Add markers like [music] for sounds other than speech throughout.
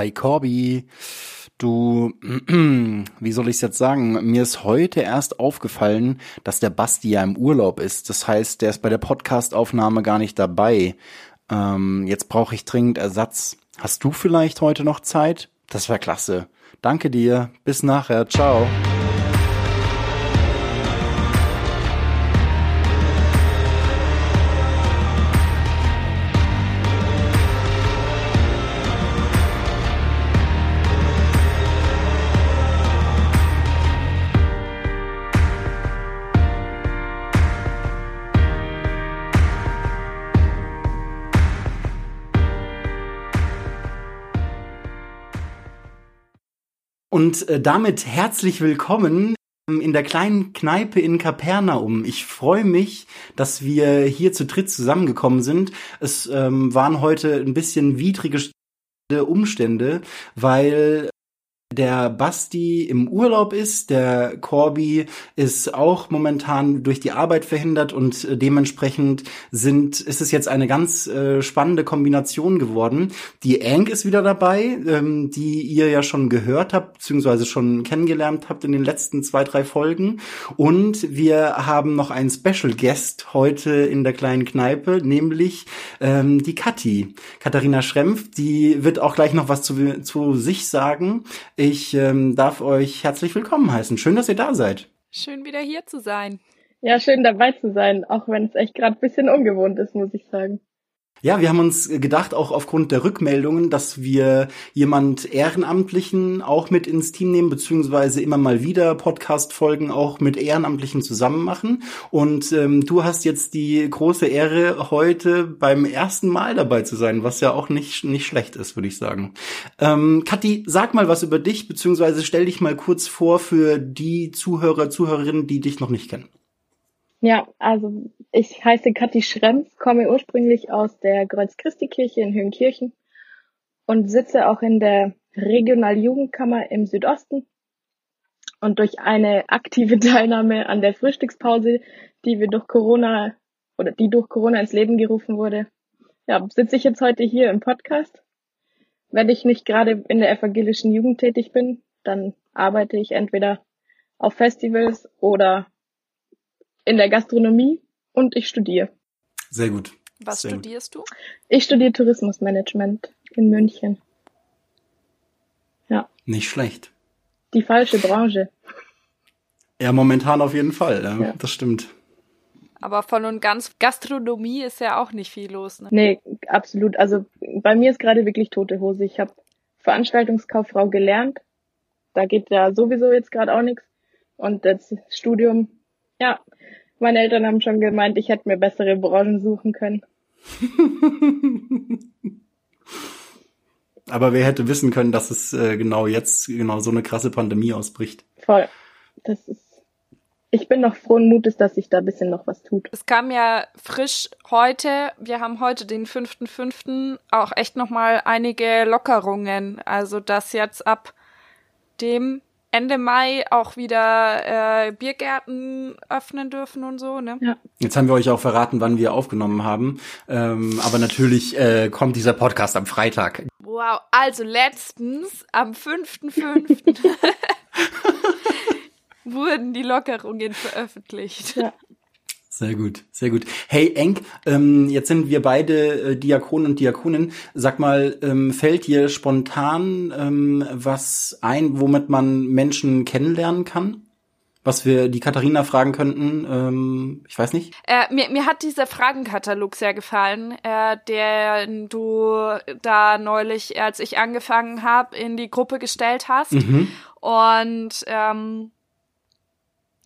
Hi Corby. Du, [clears throat] wie soll ich es jetzt sagen? Mir ist heute erst aufgefallen, dass der Basti ja im Urlaub ist. Das heißt, der ist bei der Podcastaufnahme gar nicht dabei. Ähm, jetzt brauche ich dringend Ersatz. Hast du vielleicht heute noch Zeit? Das wäre klasse. Danke dir. Bis nachher. Ciao. Und äh, damit herzlich willkommen ähm, in der kleinen Kneipe in Kapernaum. Ich freue mich, dass wir hier zu dritt zusammengekommen sind. Es ähm, waren heute ein bisschen widrige Umstände, weil der Basti im Urlaub ist, der Corby ist auch momentan durch die Arbeit verhindert und äh, dementsprechend sind, ist es jetzt eine ganz äh, spannende Kombination geworden. Die Ank ist wieder dabei, ähm, die ihr ja schon gehört habt, beziehungsweise schon kennengelernt habt in den letzten zwei, drei Folgen. Und wir haben noch einen Special Guest heute in der kleinen Kneipe, nämlich ähm, die Kathi, Katharina Schrempf, die wird auch gleich noch was zu, zu sich sagen ich ähm, darf euch herzlich willkommen heißen. Schön, dass ihr da seid. Schön wieder hier zu sein. Ja, schön dabei zu sein, auch wenn es echt gerade ein bisschen ungewohnt ist, muss ich sagen. Ja, wir haben uns gedacht, auch aufgrund der Rückmeldungen, dass wir jemand Ehrenamtlichen auch mit ins Team nehmen, beziehungsweise immer mal wieder Podcast-Folgen auch mit Ehrenamtlichen zusammen machen. Und ähm, du hast jetzt die große Ehre, heute beim ersten Mal dabei zu sein, was ja auch nicht, nicht schlecht ist, würde ich sagen. Ähm, Kathi, sag mal was über dich, beziehungsweise stell dich mal kurz vor für die Zuhörer, Zuhörerinnen, die dich noch nicht kennen. Ja, also ich heiße Kathi Schrems, komme ursprünglich aus der Kreuz-Christi-Kirche in Höhenkirchen und sitze auch in der Regionaljugendkammer im Südosten. Und durch eine aktive [laughs] Teilnahme an der Frühstückspause, die wir durch Corona oder die durch Corona ins Leben gerufen wurde, ja, sitze ich jetzt heute hier im Podcast. Wenn ich nicht gerade in der evangelischen Jugend tätig bin, dann arbeite ich entweder auf Festivals oder in der Gastronomie und ich studiere. Sehr gut. Was Sehr studierst gut. du? Ich studiere Tourismusmanagement in München. Ja. Nicht schlecht. Die falsche Branche. Ja, momentan auf jeden Fall. Ja, Ja. Das stimmt. Aber voll und ganz Gastronomie ist ja auch nicht viel los. Ne? Nee, absolut. Also bei mir ist gerade wirklich tote Hose. Ich habe Veranstaltungskauffrau gelernt. Da geht ja sowieso jetzt gerade auch nichts. Und das Studium, ja, meine Eltern haben schon gemeint, ich hätte mir bessere Branchen suchen können. [laughs] Aber wer hätte wissen können, dass es äh, genau jetzt genau so eine krasse Pandemie ausbricht? Voll. Das ist. Ich bin noch frohen Mutes, dass sich da ein bisschen noch was tut. Es kam ja frisch heute, wir haben heute den 5.5. auch echt nochmal einige Lockerungen. Also dass jetzt ab dem Ende Mai auch wieder äh, Biergärten öffnen dürfen und so, ne? Ja. Jetzt haben wir euch auch verraten, wann wir aufgenommen haben. Ähm, aber natürlich äh, kommt dieser Podcast am Freitag. Wow, also letztens am 5.5. [laughs] [laughs] wurden die Lockerungen veröffentlicht. Ja. Sehr gut, sehr gut. Hey Enk, ähm, jetzt sind wir beide äh, Diakonen und Diakoninnen. Sag mal, ähm, fällt dir spontan ähm, was ein, womit man Menschen kennenlernen kann? Was wir die Katharina fragen könnten? Ähm, ich weiß nicht. Äh, mir, mir hat dieser Fragenkatalog sehr gefallen, äh, den du da neulich, als ich angefangen habe, in die Gruppe gestellt hast. Mhm. Und ähm,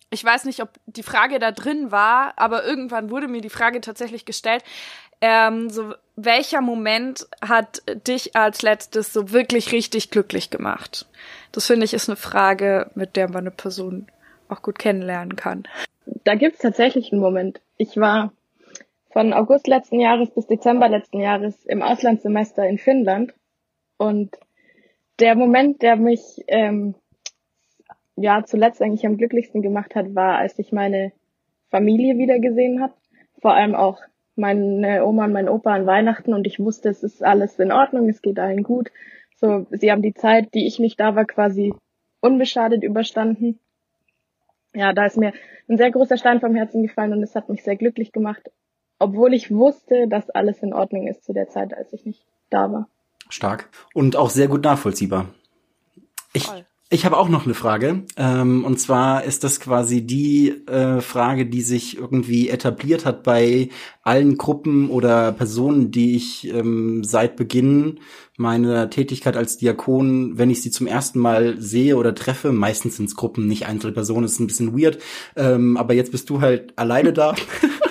ich weiß nicht, ob die Frage da drin war, aber irgendwann wurde mir die Frage tatsächlich gestellt. Ähm, so, welcher Moment hat dich als letztes so wirklich richtig glücklich gemacht? Das finde ich ist eine Frage, mit der man eine Person auch gut kennenlernen kann. Da gibt's tatsächlich einen Moment. Ich war von August letzten Jahres bis Dezember letzten Jahres im Auslandssemester in Finnland und der Moment, der mich ähm, ja zuletzt eigentlich am glücklichsten gemacht hat, war, als ich meine Familie wieder gesehen habe. Vor allem auch meine Oma und mein Opa an Weihnachten und ich wusste, es ist alles in Ordnung, es geht allen gut. So, sie haben die Zeit, die ich nicht da war, quasi unbeschadet überstanden. Ja, da ist mir ein sehr großer Stein vom Herzen gefallen und es hat mich sehr glücklich gemacht, obwohl ich wusste, dass alles in Ordnung ist zu der Zeit, als ich nicht da war. Stark und auch sehr gut nachvollziehbar. Ich, ich habe auch noch eine Frage. Ähm, und zwar ist das quasi die äh, Frage, die sich irgendwie etabliert hat bei allen Gruppen oder Personen, die ich ähm, seit Beginn meiner Tätigkeit als Diakon, wenn ich sie zum ersten Mal sehe oder treffe, meistens sind es Gruppen, nicht Einzelpersonen, ist ein bisschen weird. Ähm, aber jetzt bist du halt alleine da. [laughs]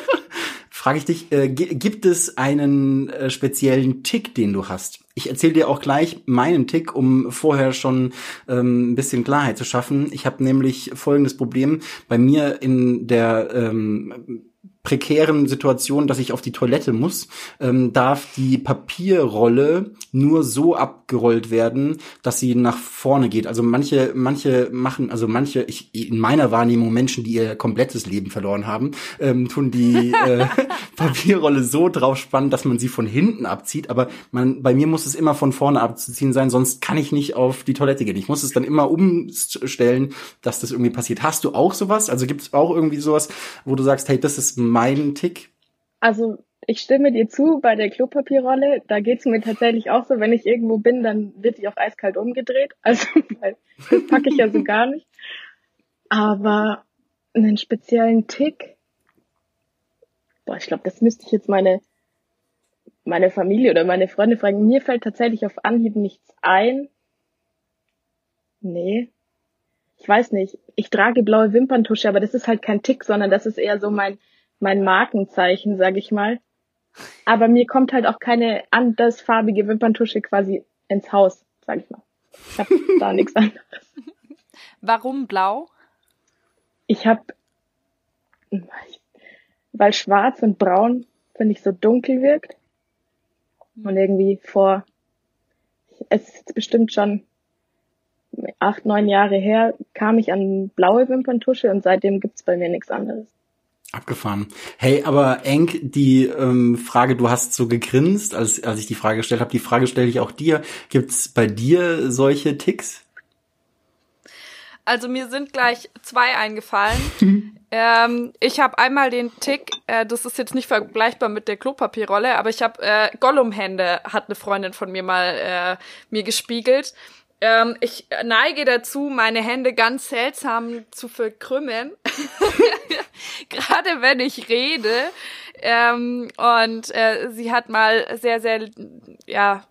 frage ich dich, äh, gibt es einen äh, speziellen Tick, den du hast? Ich erzähle dir auch gleich meinen Tick, um vorher schon ähm, ein bisschen Klarheit zu schaffen. Ich habe nämlich folgendes Problem. Bei mir in der ähm, prekären Situation, dass ich auf die Toilette muss, ähm, darf die Papierrolle nur so abgerollt werden, dass sie nach vorne geht. Also manche, manche machen, also manche, ich, in meiner Wahrnehmung Menschen, die ihr komplettes Leben verloren haben, ähm, tun die äh, [laughs] Papierrolle so drauf spannen, dass man sie von hinten abzieht. Aber man, bei mir muss es immer von vorne abzuziehen sein, sonst kann ich nicht auf die Toilette gehen. Ich muss es dann immer umstellen, dass das irgendwie passiert. Hast du auch sowas? Also gibt es auch irgendwie sowas, wo du sagst, hey, das ist meinen Tick? Also ich stimme dir zu bei der Klopapierrolle. Da geht's mir tatsächlich auch so, wenn ich irgendwo bin, dann wird die auch eiskalt umgedreht. [laughs] Also das packe ich ja so gar nicht. Aber einen speziellen Tick, boah, ich glaube, das müsste ich jetzt meine meine Familie oder meine Freunde fragen. Mir fällt tatsächlich auf Anhieb nichts ein. Nee. Ich weiß nicht. Ich trage blaue Wimperntusche, aber das ist halt kein Tick, sondern das ist eher so mein mein Markenzeichen, sag ich mal. Aber mir kommt halt auch keine andersfarbige Wimperntusche quasi ins Haus, sag ich mal. Ich habe [laughs] da nichts anderes. Warum blau? Ich habe, weil schwarz und braun, finde ich, so dunkel wirkt. Und irgendwie vor, es ist jetzt bestimmt schon acht, neun Jahre her, kam ich an blaue Wimperntusche und seitdem gibt's bei mir nichts anderes. Abgefahren. Hey, aber Enk, die ähm, Frage, du hast so gegrinst, als, als ich die Frage gestellt habe, die Frage stelle ich auch dir. Gibt's bei dir solche Ticks? Also mir sind gleich zwei eingefallen. [laughs] ähm, ich habe einmal den Tick, äh, das ist jetzt nicht vergleichbar mit der Klopapierrolle, aber ich habe äh, Gollum-Hände, hat eine Freundin von mir mal äh, mir gespiegelt. Ähm, ich neige dazu, meine Hände ganz seltsam zu verkrümmen, [laughs] gerade wenn ich rede. Ähm, und äh, sie hat mal sehr, sehr, ja,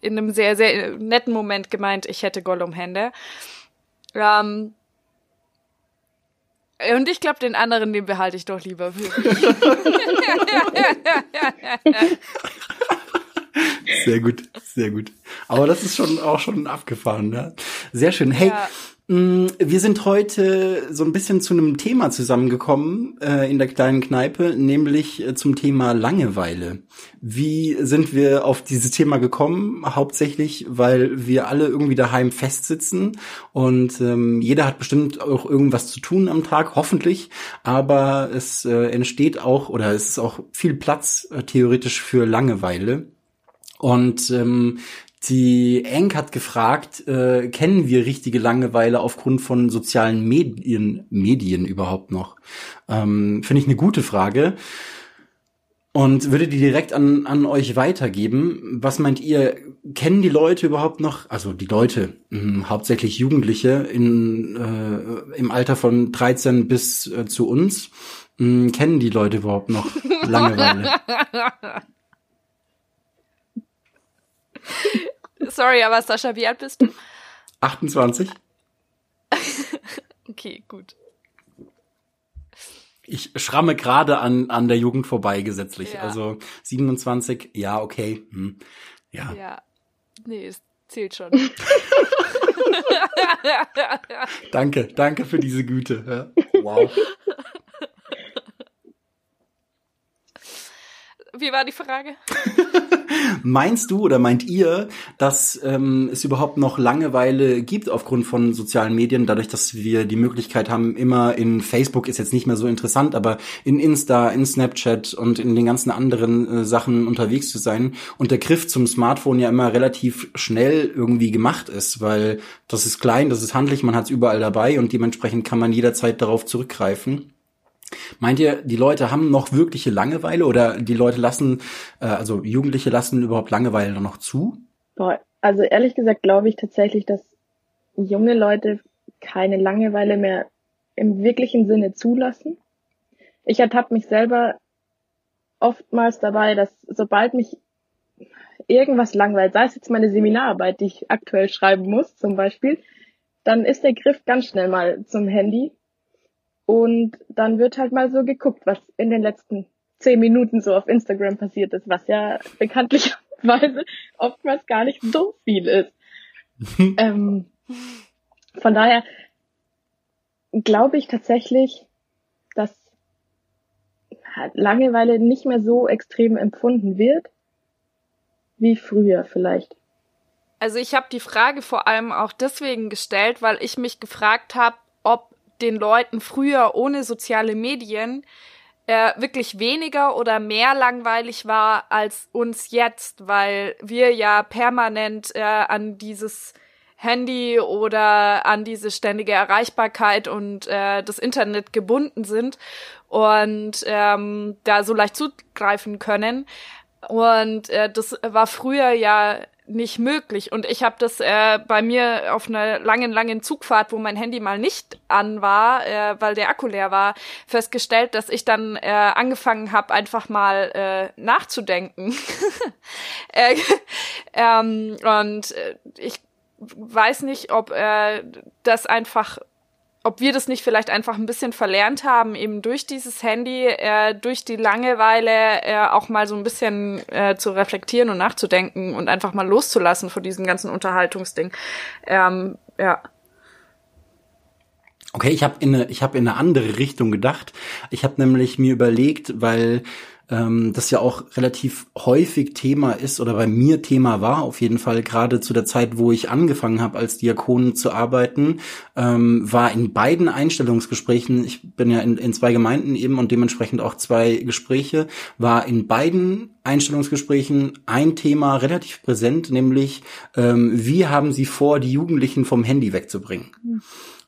in einem sehr, sehr netten Moment gemeint, ich hätte Gollum-Hände. Ähm, und ich glaube, den anderen, den behalte ich doch lieber für mich. [laughs] [laughs] Sehr gut, sehr gut. Aber das ist schon auch schon abgefahren, ne? Sehr schön. Hey, ja. Mm, wir sind heute so ein bisschen zu einem Thema zusammengekommen äh, in der kleinen Kneipe, nämlich äh, zum Thema Langeweile. Wie sind wir auf dieses Thema gekommen? Hauptsächlich, weil wir alle irgendwie daheim festsitzen und ähm, jeder hat bestimmt auch irgendwas zu tun am Tag, hoffentlich. Aber es äh, entsteht auch oder es ist auch viel Platz äh, theoretisch für Langeweile. Und ähm, die Enk hat gefragt, äh, kennen wir richtige Langeweile aufgrund von sozialen Medien, Medien überhaupt noch? Ähm, Finde ich eine gute Frage. Und würde die direkt an, an euch weitergeben. Was meint ihr, kennen die Leute überhaupt noch, also die Leute, mh, hm, hauptsächlich Jugendliche in, äh, im Alter von 13 bis äh, zu uns, mh, hm, kennen die Leute überhaupt noch [laughs] Langeweile? [laughs] [laughs] Sorry, aber Sascha, wie alt bist du? 28. [laughs] okay, gut. Ich schramme gerade an, an der Jugend vorbei gesetzlich. Ja. Also 27, ja, okay. Hm. Ja. Ja. Nee, es zählt schon. [laughs] danke, danke für diese Güte. Ja. Wow. Wie war die Frage? [laughs] Meinst du oder meint ihr, dass ähm, es überhaupt noch Langeweile gibt aufgrund von sozialen Medien, dadurch, dass wir die Möglichkeit haben, immer in Facebook ist jetzt nicht mehr so interessant, aber in Insta, in Snapchat und in den ganzen anderen äh, Sachen unterwegs zu sein und der Griff zum Smartphone ja immer relativ schnell irgendwie gemacht ist, weil das ist klein, das ist handlich, man hat es überall dabei und dementsprechend kann man jederzeit darauf zurückgreifen. Meint ihr, die Leute haben noch wirkliche Langeweile oder die Leute lassen, äh, also Jugendliche lassen überhaupt Langeweile noch zu? Boah, also ehrlich gesagt glaube ich tatsächlich, dass junge Leute keine Langeweile mehr im wirklichen Sinne zulassen. Ich ertappe mich selber oftmals dabei, dass sobald mich irgendwas langweilt, sei es jetzt meine Seminararbeit, die ich aktuell schreiben muss zum Beispiel, dann ist der Griff ganz schnell mal zum Handy und dann wird halt mal so geguckt, was in den letzten zehn Minuten so auf Instagram passiert ist, was ja bekanntlicherweise [laughs] oftmals gar nicht so viel ist. [laughs] ähm, von daher glaube ich tatsächlich, dass Langeweile nicht mehr so extrem empfunden wird wie früher vielleicht. Also ich habe die Frage vor allem auch deswegen gestellt, weil ich mich gefragt habe, ob den Leuten früher ohne soziale Medien äh, wirklich weniger oder mehr langweilig war als uns jetzt, weil wir ja permanent äh, an dieses Handy oder an diese ständige Erreichbarkeit und äh, das Internet gebunden sind und ähm, da so leicht zugreifen können. Und äh, das war früher ja nicht möglich. Und ich habe das äh, bei mir auf einer langen, langen Zugfahrt, wo mein Handy mal nicht an war, äh, weil der Akku leer war, festgestellt, dass ich dann äh, angefangen habe, einfach mal äh, nachzudenken. [laughs] äh, ähm, und äh, ich weiß nicht, ob äh, das einfach ob wir das nicht vielleicht einfach ein bisschen verlernt haben, eben durch dieses Handy, äh, durch die Langeweile äh, auch mal so ein bisschen äh, zu reflektieren und nachzudenken und einfach mal loszulassen von diesem ganzen Unterhaltungsding. Ähm, ja. Okay, ich habe in eine, ich habe in eine andere Richtung gedacht. Ich habe nämlich mir überlegt, weil ähm, das ja auch relativ häufig Thema ist oder bei mir Thema war, auf jeden Fall gerade zu der Zeit, wo ich angefangen habe, als Diakon zu arbeiten, ähm, war in beiden Einstellungsgesprächen, ich bin ja in, in zwei Gemeinden eben und dementsprechend auch zwei Gespräche, war in beiden Einstellungsgesprächen ein Thema relativ präsent, nämlich ähm, wie haben Sie vor, die Jugendlichen vom Handy wegzubringen? Mhm.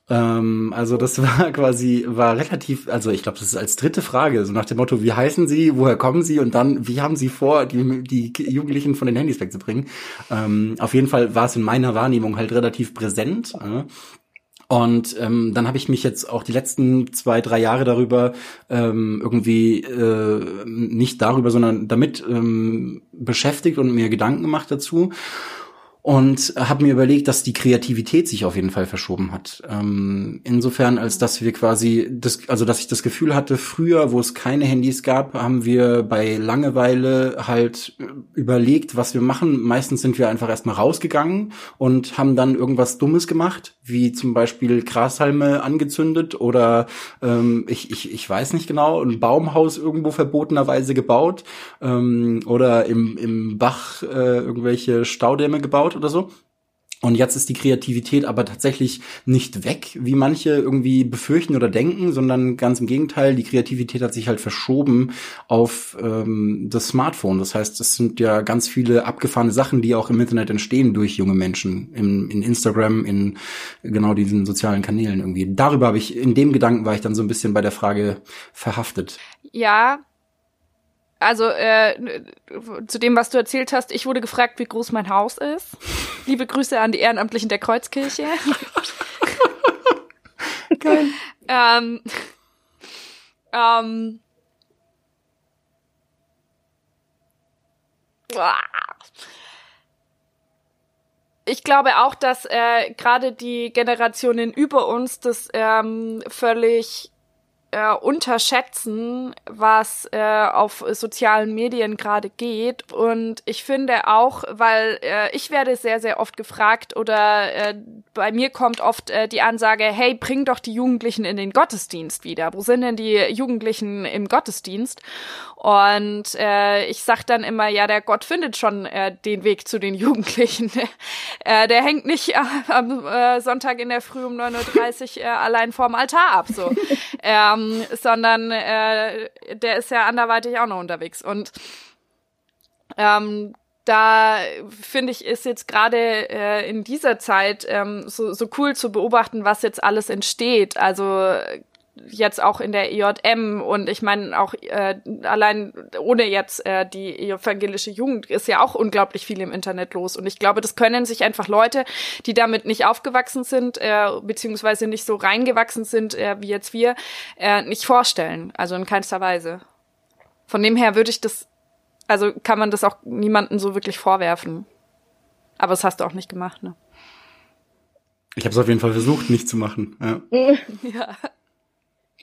Ähm, also das [laughs] war quasi, war relativ, also ich glaube, das ist als dritte Frage, so nach dem Motto, wie heißen Sie, woher kommen Sie und dann, wie haben Sie vor, die, die Jugendlichen von den Handys wegzubringen? Ähm, auf jeden Fall war es in meiner Wahrnehmung halt relativ präsent. Äh, und ähm, dann habe ich mich jetzt auch die letzten zwei, drei Jahre darüber ähm, irgendwie äh, nicht darüber, sondern damit ähm, beschäftigt und mir Gedanken gemacht dazu und habe mir überlegt, dass die Kreativität sich auf jeden Fall verschoben hat. Ähm, insofern, als dass wir quasi, das, also dass ich das Gefühl hatte, früher, wo es keine Handys gab, haben wir bei Langeweile halt überlegt, was wir machen. Meistens sind wir einfach erstmal rausgegangen und haben dann irgendwas Dummes gemacht, wie zum Beispiel Grashalme angezündet oder ähm, ich, ich, ich weiß nicht genau, ein Baumhaus irgendwo verbotenerweise gebaut ähm, oder im, im Bach äh, irgendwelche Staudämme gebaut gebaut oder so. Und jetzt ist die Kreativität aber tatsächlich nicht weg, wie manche irgendwie befürchten oder denken, sondern ganz im Gegenteil, die Kreativität hat sich halt verschoben auf ähm, das Smartphone. Das heißt, es sind ja ganz viele abgefahrene Sachen, die auch im Internet entstehen durch junge Menschen, in, in Instagram, in genau diesen sozialen Kanälen irgendwie. Darüber habe ich, in dem Gedanken war ich dann so ein bisschen bei der Frage verhaftet. Ja, also äh, zu dem, was du erzählt hast, ich wurde gefragt, wie groß mein Haus ist. Liebe Grüße an die Ehrenamtlichen der Kreuzkirche. [laughs] Geil. ähm, ähm, ich glaube auch, dass äh, gerade die Generationen über uns das ähm, völlig äh, unterschätzen, was äh, auf sozialen Medien gerade geht. Und ich finde auch, weil äh, ich werde sehr, sehr oft gefragt oder äh, bei mir kommt oft äh, die Ansage, hey, bring doch die Jugendlichen in den Gottesdienst wieder. Wo sind denn die Jugendlichen im Gottesdienst? Und äh, ich sag dann immer, ja, der Gott findet schon äh, den Weg zu den Jugendlichen. [laughs] äh, der hängt nicht [laughs] am äh, Sonntag in der Früh um 9.30 Uhr äh, allein vorm Altar ab, so. [laughs] ähm, sondern äh, der ist ja anderweitig auch noch unterwegs. Und ähm, da finde ich, ist jetzt gerade äh, in dieser Zeit ähm, so, so cool zu beobachten, was jetzt alles entsteht. Also jetzt auch in der EJM und ich meine auch äh, allein ohne jetzt äh, die evangelische Jugend ist ja auch unglaublich viel im Internet los und ich glaube, das können sich einfach Leute, die damit nicht aufgewachsen sind äh, beziehungsweise nicht so reingewachsen sind äh, wie jetzt wir, äh, nicht vorstellen, also in keinster Weise. Von dem her würde ich das, also kann man das auch niemandem so wirklich vorwerfen. Aber das hast du auch nicht gemacht, ne? Ich habe es auf jeden Fall versucht, nicht zu machen. Ja. [laughs] ja.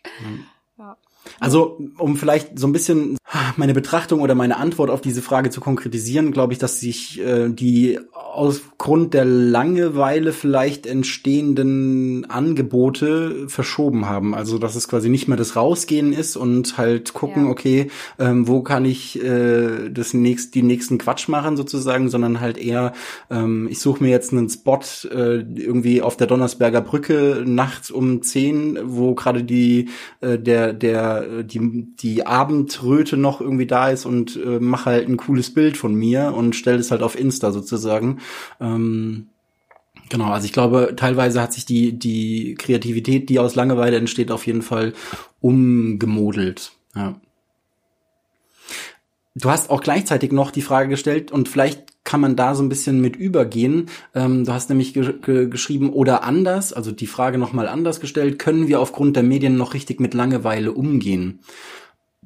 [laughs] Ja. Also, um vielleicht so ein bisschen meine Betrachtung oder meine Antwort auf diese Frage zu konkretisieren, glaube ich, dass sich äh, die aufgrund der Langeweile vielleicht entstehenden Angebote verschoben haben. Also, dass es quasi nicht mehr das Rausgehen ist und halt gucken, ja. okay, ähm, wo kann ich äh, das nächst, die nächsten Quatsch machen sozusagen, sondern halt eher, ähm, ich suche mir jetzt einen Spot äh, irgendwie auf der Donnersberger Brücke nachts um zehn, wo gerade die äh, der der die die Abendröte noch irgendwie da ist und äh, mache halt ein cooles Bild von mir und stelle es halt auf Insta sozusagen. Ähm, Genau, also ich glaube, teilweise hat sich die, die Kreativität, die aus Langeweile entsteht, auf jeden Fall umgemodelt. Ja. Du hast auch gleichzeitig noch die Frage gestellt und vielleicht kann man da so ein bisschen mit übergehen. Ähm, du hast nämlich ge ge geschrieben oder anders, also die Frage nochmal anders gestellt, können wir aufgrund der Medien noch richtig mit Langeweile umgehen?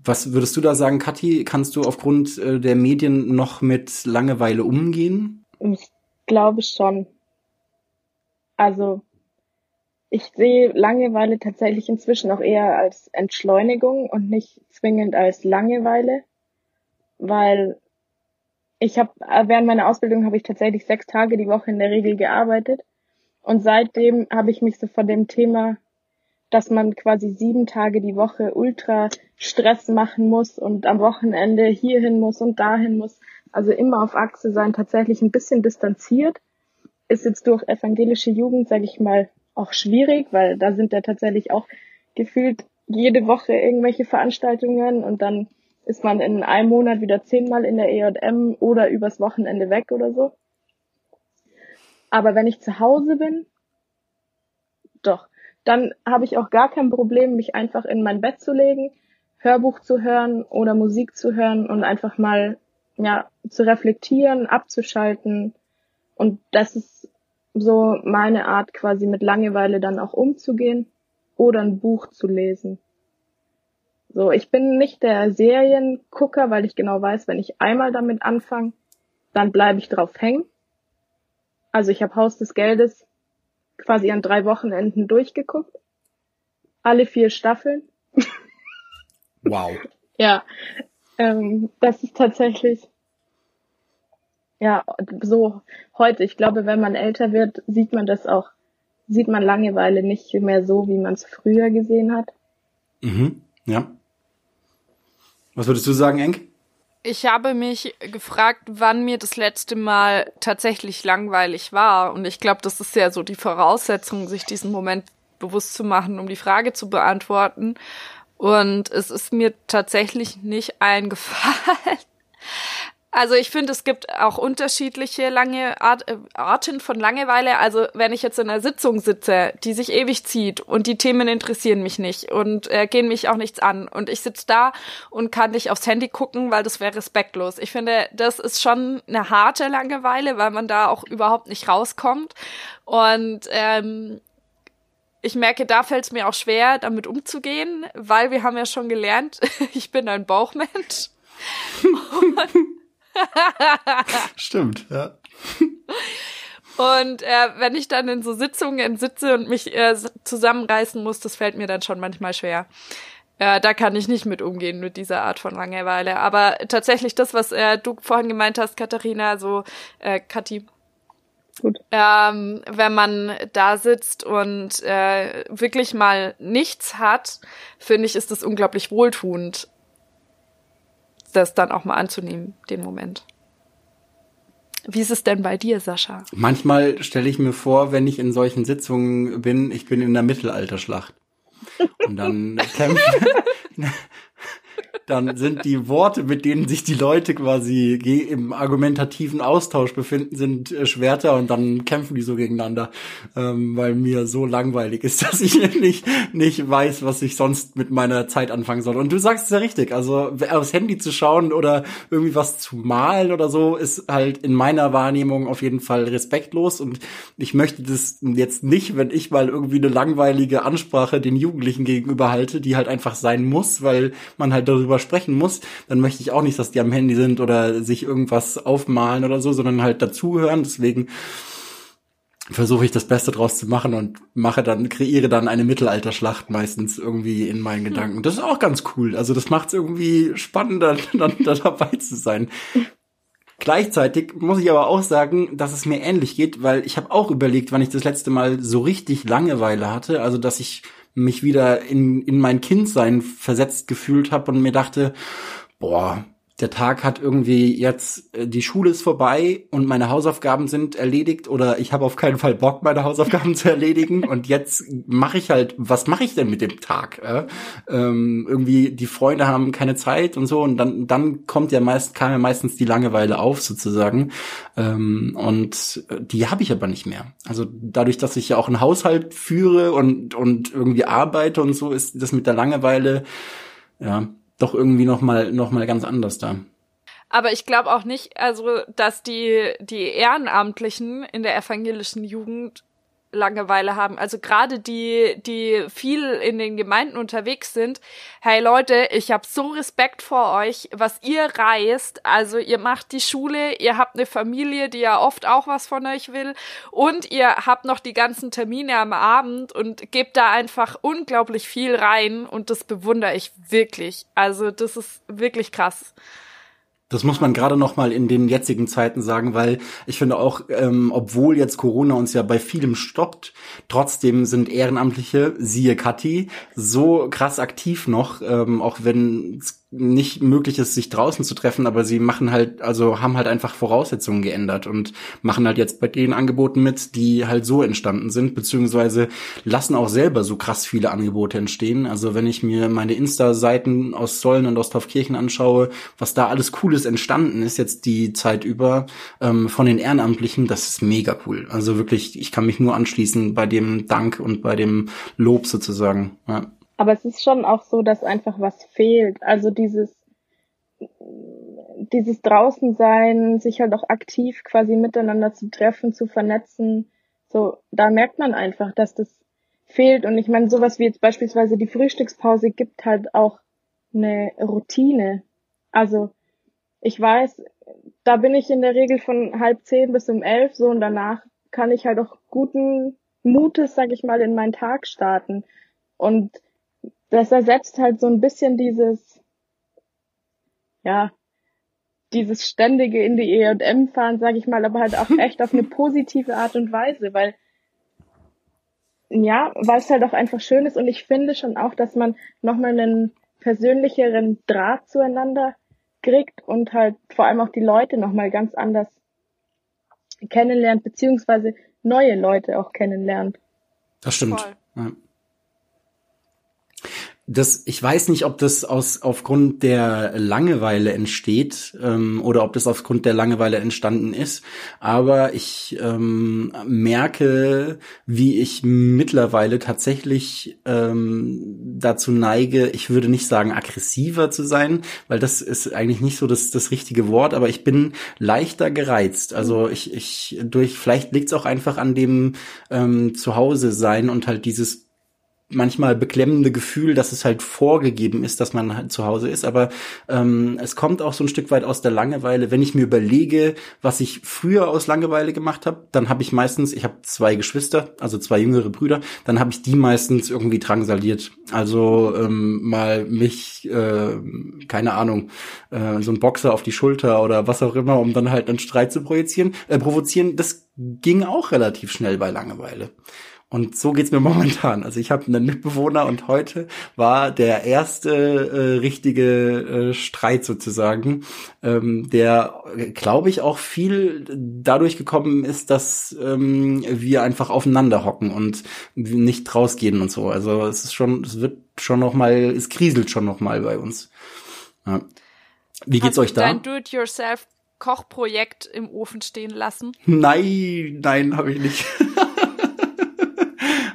Was würdest du da sagen, Kathi? Kannst du aufgrund äh, der Medien noch mit Langeweile umgehen? Ich glaube schon. Also ich sehe Langeweile tatsächlich inzwischen auch eher als Entschleunigung und nicht zwingend als Langeweile, weil ich habe während meiner Ausbildung habe ich tatsächlich sechs Tage die Woche in der Regel gearbeitet und seitdem habe ich mich so von dem Thema dass man quasi sieben Tage die Woche ultra Stress machen muss und am Wochenende hierhin muss und dahin muss. Also immer auf Achse sein, tatsächlich ein bisschen distanziert. Ist jetzt durch evangelische Jugend, sage ich mal, auch schwierig, weil da sind ja tatsächlich auch gefühlt jede Woche irgendwelche Veranstaltungen und dann ist man in einem Monat wieder zehnmal in der EJM oder übers Wochenende weg oder so. Aber wenn ich zu Hause bin, doch, dann habe ich auch gar kein Problem, mich einfach in mein Bett zu legen, Hörbuch zu hören oder Musik zu hören und einfach mal ja zu reflektieren, abzuschalten. Und das ist so meine Art quasi mit Langeweile dann auch umzugehen oder ein Buch zu lesen. So, ich bin nicht der Seriengucker, weil ich genau weiß, wenn ich einmal damit anfange, dann bleibe ich drauf hängen. Also ich habe Haus des Geldes quasi an drei Wochenenden durchgeguckt. Alle vier Staffeln. Wow. [laughs] ja, ähm, das ist tatsächlich ja so heute. Ich glaube, wenn man älter wird, sieht man das auch, sieht man Langeweile nicht mehr so, wie man es früher gesehen hat. Mhm, ja. Was würdest du sagen, Enk? Ich habe mich gefragt, wann mir das letzte Mal tatsächlich langweilig war. Und ich glaube, das ist ja so die Voraussetzung, sich diesen Moment bewusst zu machen, um die Frage zu beantworten. Und es ist mir tatsächlich nicht [laughs] eingefallen. Also ich finde, es gibt auch unterschiedliche lange Art, äh, Arten von Langeweile. Also wenn ich jetzt in einer Sitzung sitze, die sich ewig zieht und die Themen interessieren mich nicht und äh, gehen mich auch nichts an und ich sitze da und kann nicht aufs Handy gucken, weil das wäre respektlos. Ich finde, das ist schon eine harte Langeweile, weil man da auch überhaupt nicht rauskommt. Und ähm, ich merke, da fällt es mir auch schwer, damit umzugehen, weil wir haben ja schon gelernt, [laughs] ich bin ein Bauchmensch. [laughs] [laughs] Stimmt, ja. Und äh, wenn ich dann in so Sitzungen sitze und mich äh, zusammenreißen muss, das fällt mir dann schon manchmal schwer. Ja, da kann ich nicht mit umgehen mit dieser Art von Langeweile. Aber tatsächlich das, was äh, du vorhin gemeint hast, Katharina, so äh, Kathi, Gut. Ähm, wenn man da sitzt und äh, wirklich mal nichts hat, finde ich, ist es unglaublich wohltuend, das dann auch mal anzunehmen, den Moment. Wie ist es denn bei dir, Sascha? Manchmal stelle ich mir vor, wenn ich in solchen Sitzungen bin, ich bin in der Mittelalterschlacht. Und dann kämpfen, [laughs] [laughs] dann sind die Worte, mit denen sich die Leute quasi im argumentativen Austausch befinden, sind äh, Schwerter und dann kämpfen die so gegeneinander, ähm, weil mir so langweilig ist, [laughs] dass ich nicht, nicht weiß, was ich sonst mit meiner Zeit anfangen soll. Und du sagst es ja richtig, also aufs Handy zu schauen oder irgendwie was zu malen oder so, ist halt in meiner Wahrnehmung auf jeden Fall respektlos. Und ich möchte das jetzt nicht, wenn ich mal irgendwie eine langweilige Ansprache den Jugendlichen gegenüber halte, die halt einfach sein muss, weil man halt darüber sprechen muss, dann möchte ich auch nicht, dass die am Handy sind oder sich irgendwas aufmalen oder so, sondern halt dazuhören. Deswegen versuche ich das Beste draus zu machen und mache dann, kreiere dann eine Mittelalterschlacht meistens irgendwie in meinen Gedanken. Das ist auch ganz cool. Also das macht es irgendwie spannender, [laughs] dann da dabei zu sein. Gleichzeitig muss ich aber auch sagen, dass es mir ähnlich geht, weil ich habe auch überlegt, wann ich das letzte Mal so richtig Langeweile hatte. Also dass ich mich wieder in, in mein Kindsein versetzt gefühlt habe und mir dachte, boah, der Tag hat irgendwie jetzt, äh, die Schule ist vorbei und meine Hausaufgaben sind erledigt oder ich habe auf keinen Fall Bock, meine Hausaufgaben [laughs] zu erledigen und jetzt mache ich halt, was mache ich denn mit dem Tag? Äh? Ähm, irgendwie die Freunde haben keine Zeit und so und dann, dann kommt ja meist, kam ja meistens die Langeweile auf sozusagen ähm, und die habe ich aber nicht mehr. Also dadurch, dass ich ja auch einen Haushalt führe und, und irgendwie arbeite und so, ist das mit der Langeweile, ja, doch irgendwie noch mal noch mal ganz anders da. Aber ich glaube auch nicht, also dass die die Ehrenamtlichen in der evangelischen Jugend Langeweile haben. Also gerade die, die viel in den Gemeinden unterwegs sind. Hey Leute, ich habe so Respekt vor euch, was ihr reist. Also ihr macht die Schule, ihr habt eine Familie, die ja oft auch was von euch will und ihr habt noch die ganzen Termine am Abend und gebt da einfach unglaublich viel rein und das bewundere ich wirklich. Also das ist wirklich krass. Das muss man gerade noch mal in den jetzigen Zeiten sagen, weil ich finde auch, ähm, obwohl jetzt Corona uns ja bei vielem stoppt, trotzdem sind Ehrenamtliche, siehe Kathi, so krass aktiv noch, ähm, auch wenn es nicht möglich ist, sich draußen zu treffen, aber sie machen halt, also haben halt einfach Voraussetzungen geändert und machen halt jetzt bei den Angeboten mit, die halt so entstanden sind, beziehungsweise lassen auch selber so krass viele Angebote entstehen. Also wenn ich mir meine Insta-Seiten aus Sollen und aus anschaue, was da alles Cooles entstanden ist jetzt die Zeit über ähm, von den Ehrenamtlichen, das ist mega cool. Also wirklich, ich kann mich nur anschließen bei dem Dank und bei dem Lob sozusagen. Ja. Aber es ist schon auch so, dass einfach was fehlt. Also dieses, dieses draußen sein, sich halt auch aktiv quasi miteinander zu treffen, zu vernetzen. So, da merkt man einfach, dass das fehlt. Und ich meine, sowas wie jetzt beispielsweise die Frühstückspause gibt halt auch eine Routine. Also, ich weiß, da bin ich in der Regel von halb zehn bis um elf so und danach kann ich halt auch guten Mutes, sag ich mal, in meinen Tag starten. Und das ersetzt halt so ein bisschen dieses, ja, dieses ständige in die E&M fahren, sage ich mal, aber halt auch [laughs] echt auf eine positive Art und Weise, weil ja, weil es halt auch einfach schön ist und ich finde schon auch, dass man nochmal einen persönlicheren Draht zueinander kriegt und halt vor allem auch die Leute nochmal ganz anders kennenlernt, beziehungsweise neue Leute auch kennenlernt. Das stimmt. Ja das, ich weiß nicht, ob das aus aufgrund der Langeweile entsteht ähm, oder ob das aufgrund der Langeweile entstanden ist. Aber ich ähm, merke, wie ich mittlerweile tatsächlich ähm, dazu neige, ich würde nicht sagen aggressiver zu sein, weil das ist eigentlich nicht so das, das richtige Wort, aber ich bin leichter gereizt. Also ich, ich durch, vielleicht liegt es auch einfach an dem ähm, Zuhause sein und halt dieses manchmal beklemmende Gefühl, dass es halt vorgegeben ist, dass man halt zu Hause ist. Aber ähm, es kommt auch so ein Stück weit aus der Langeweile. Wenn ich mir überlege, was ich früher aus Langeweile gemacht habe, dann habe ich meistens, ich habe zwei Geschwister, also zwei jüngere Brüder, dann habe ich die meistens irgendwie drangsaliert. Also ähm, mal mich, äh, keine Ahnung, äh, so ein Boxer auf die Schulter oder was auch immer, um dann halt einen Streit zu projizieren, äh, provozieren. Das ging auch relativ schnell bei Langeweile. Und so geht's mir [laughs] momentan. Also ich habe einen Mitbewohner und heute war der erste äh, richtige äh, Streit sozusagen, ähm, der, glaube ich, auch viel dadurch gekommen ist, dass ähm, wir einfach aufeinander hocken und nicht rausgehen und so. Also es ist schon, es wird schon noch mal, es kriselt schon noch mal bei uns. Ja. Wie geht's Hast euch da? Dein Do-it-yourself Kochprojekt im Ofen stehen lassen? Nein, nein, habe ich nicht. [laughs]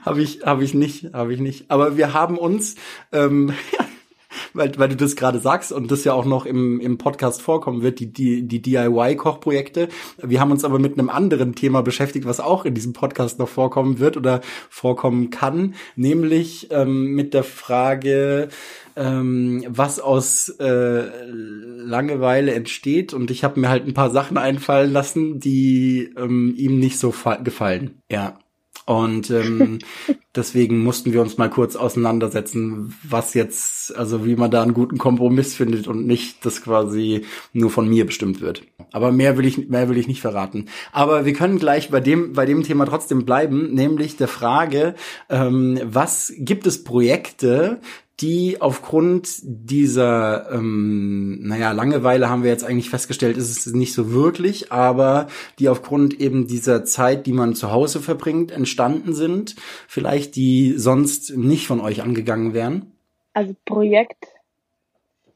habe ich, habe ich nicht, habe ich nicht. Aber wir haben uns, ähm, [laughs] weil, weil du das gerade sagst und das ja auch noch im, im Podcast vorkommen wird, die, die, die DIY-Kochprojekte. Wir haben uns aber mit einem anderen Thema beschäftigt, was auch in diesem Podcast noch vorkommen wird oder vorkommen kann, nämlich ähm, mit der Frage, ähm, was aus äh, Langeweile entsteht. Und ich habe mir halt ein paar Sachen einfallen lassen, die ähm, ihm nicht so gefallen. Ja. Und ähm, [laughs] deswegen mussten wir uns mal kurz auseinandersetzen, was jetzt, also wie man da einen guten Kompromiss findet und nicht das quasi nur von mir bestimmt wird. Aber mehr will ich, mehr will ich nicht verraten. Aber wir können gleich bei dem, bei dem Thema trotzdem bleiben, nämlich der Frage, ähm, was gibt es Projekte, die aufgrund dieser, ähm, naja, Langeweile haben wir jetzt eigentlich festgestellt, ist es nicht so wirklich, aber die aufgrund eben dieser Zeit, die man zu Hause verbringt, entstanden sind, vielleicht die sonst nicht von euch angegangen wären? Also Projekt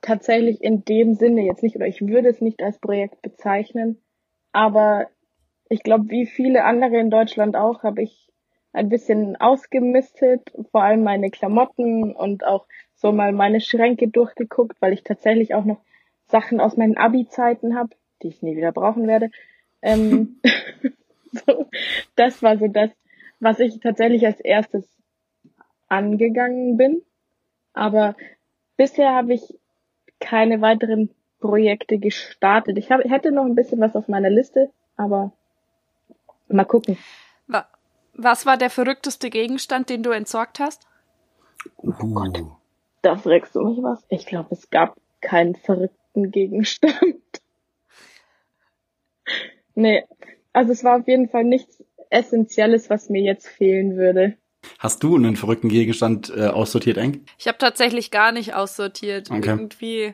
tatsächlich in dem Sinne jetzt nicht, oder ich würde es nicht als Projekt bezeichnen, aber ich glaube, wie viele andere in Deutschland auch, habe ich ein bisschen ausgemistet, vor allem meine Klamotten und auch so mal meine Schränke durchgeguckt, weil ich tatsächlich auch noch Sachen aus meinen Abi-Zeiten habe, die ich nie wieder brauchen werde. Ähm, [laughs] so, das war so das, was ich tatsächlich als erstes angegangen bin. Aber bisher habe ich keine weiteren Projekte gestartet. Ich hab, hätte noch ein bisschen was auf meiner Liste, aber mal gucken. Was war der verrückteste Gegenstand, den du entsorgt hast? Oh Gott, da fragst du mich was. Ich glaube, es gab keinen verrückten Gegenstand. [laughs] nee, also es war auf jeden Fall nichts Essentielles, was mir jetzt fehlen würde. Hast du einen verrückten Gegenstand äh, aussortiert, Eng? Ich habe tatsächlich gar nicht aussortiert. Okay. Irgendwie.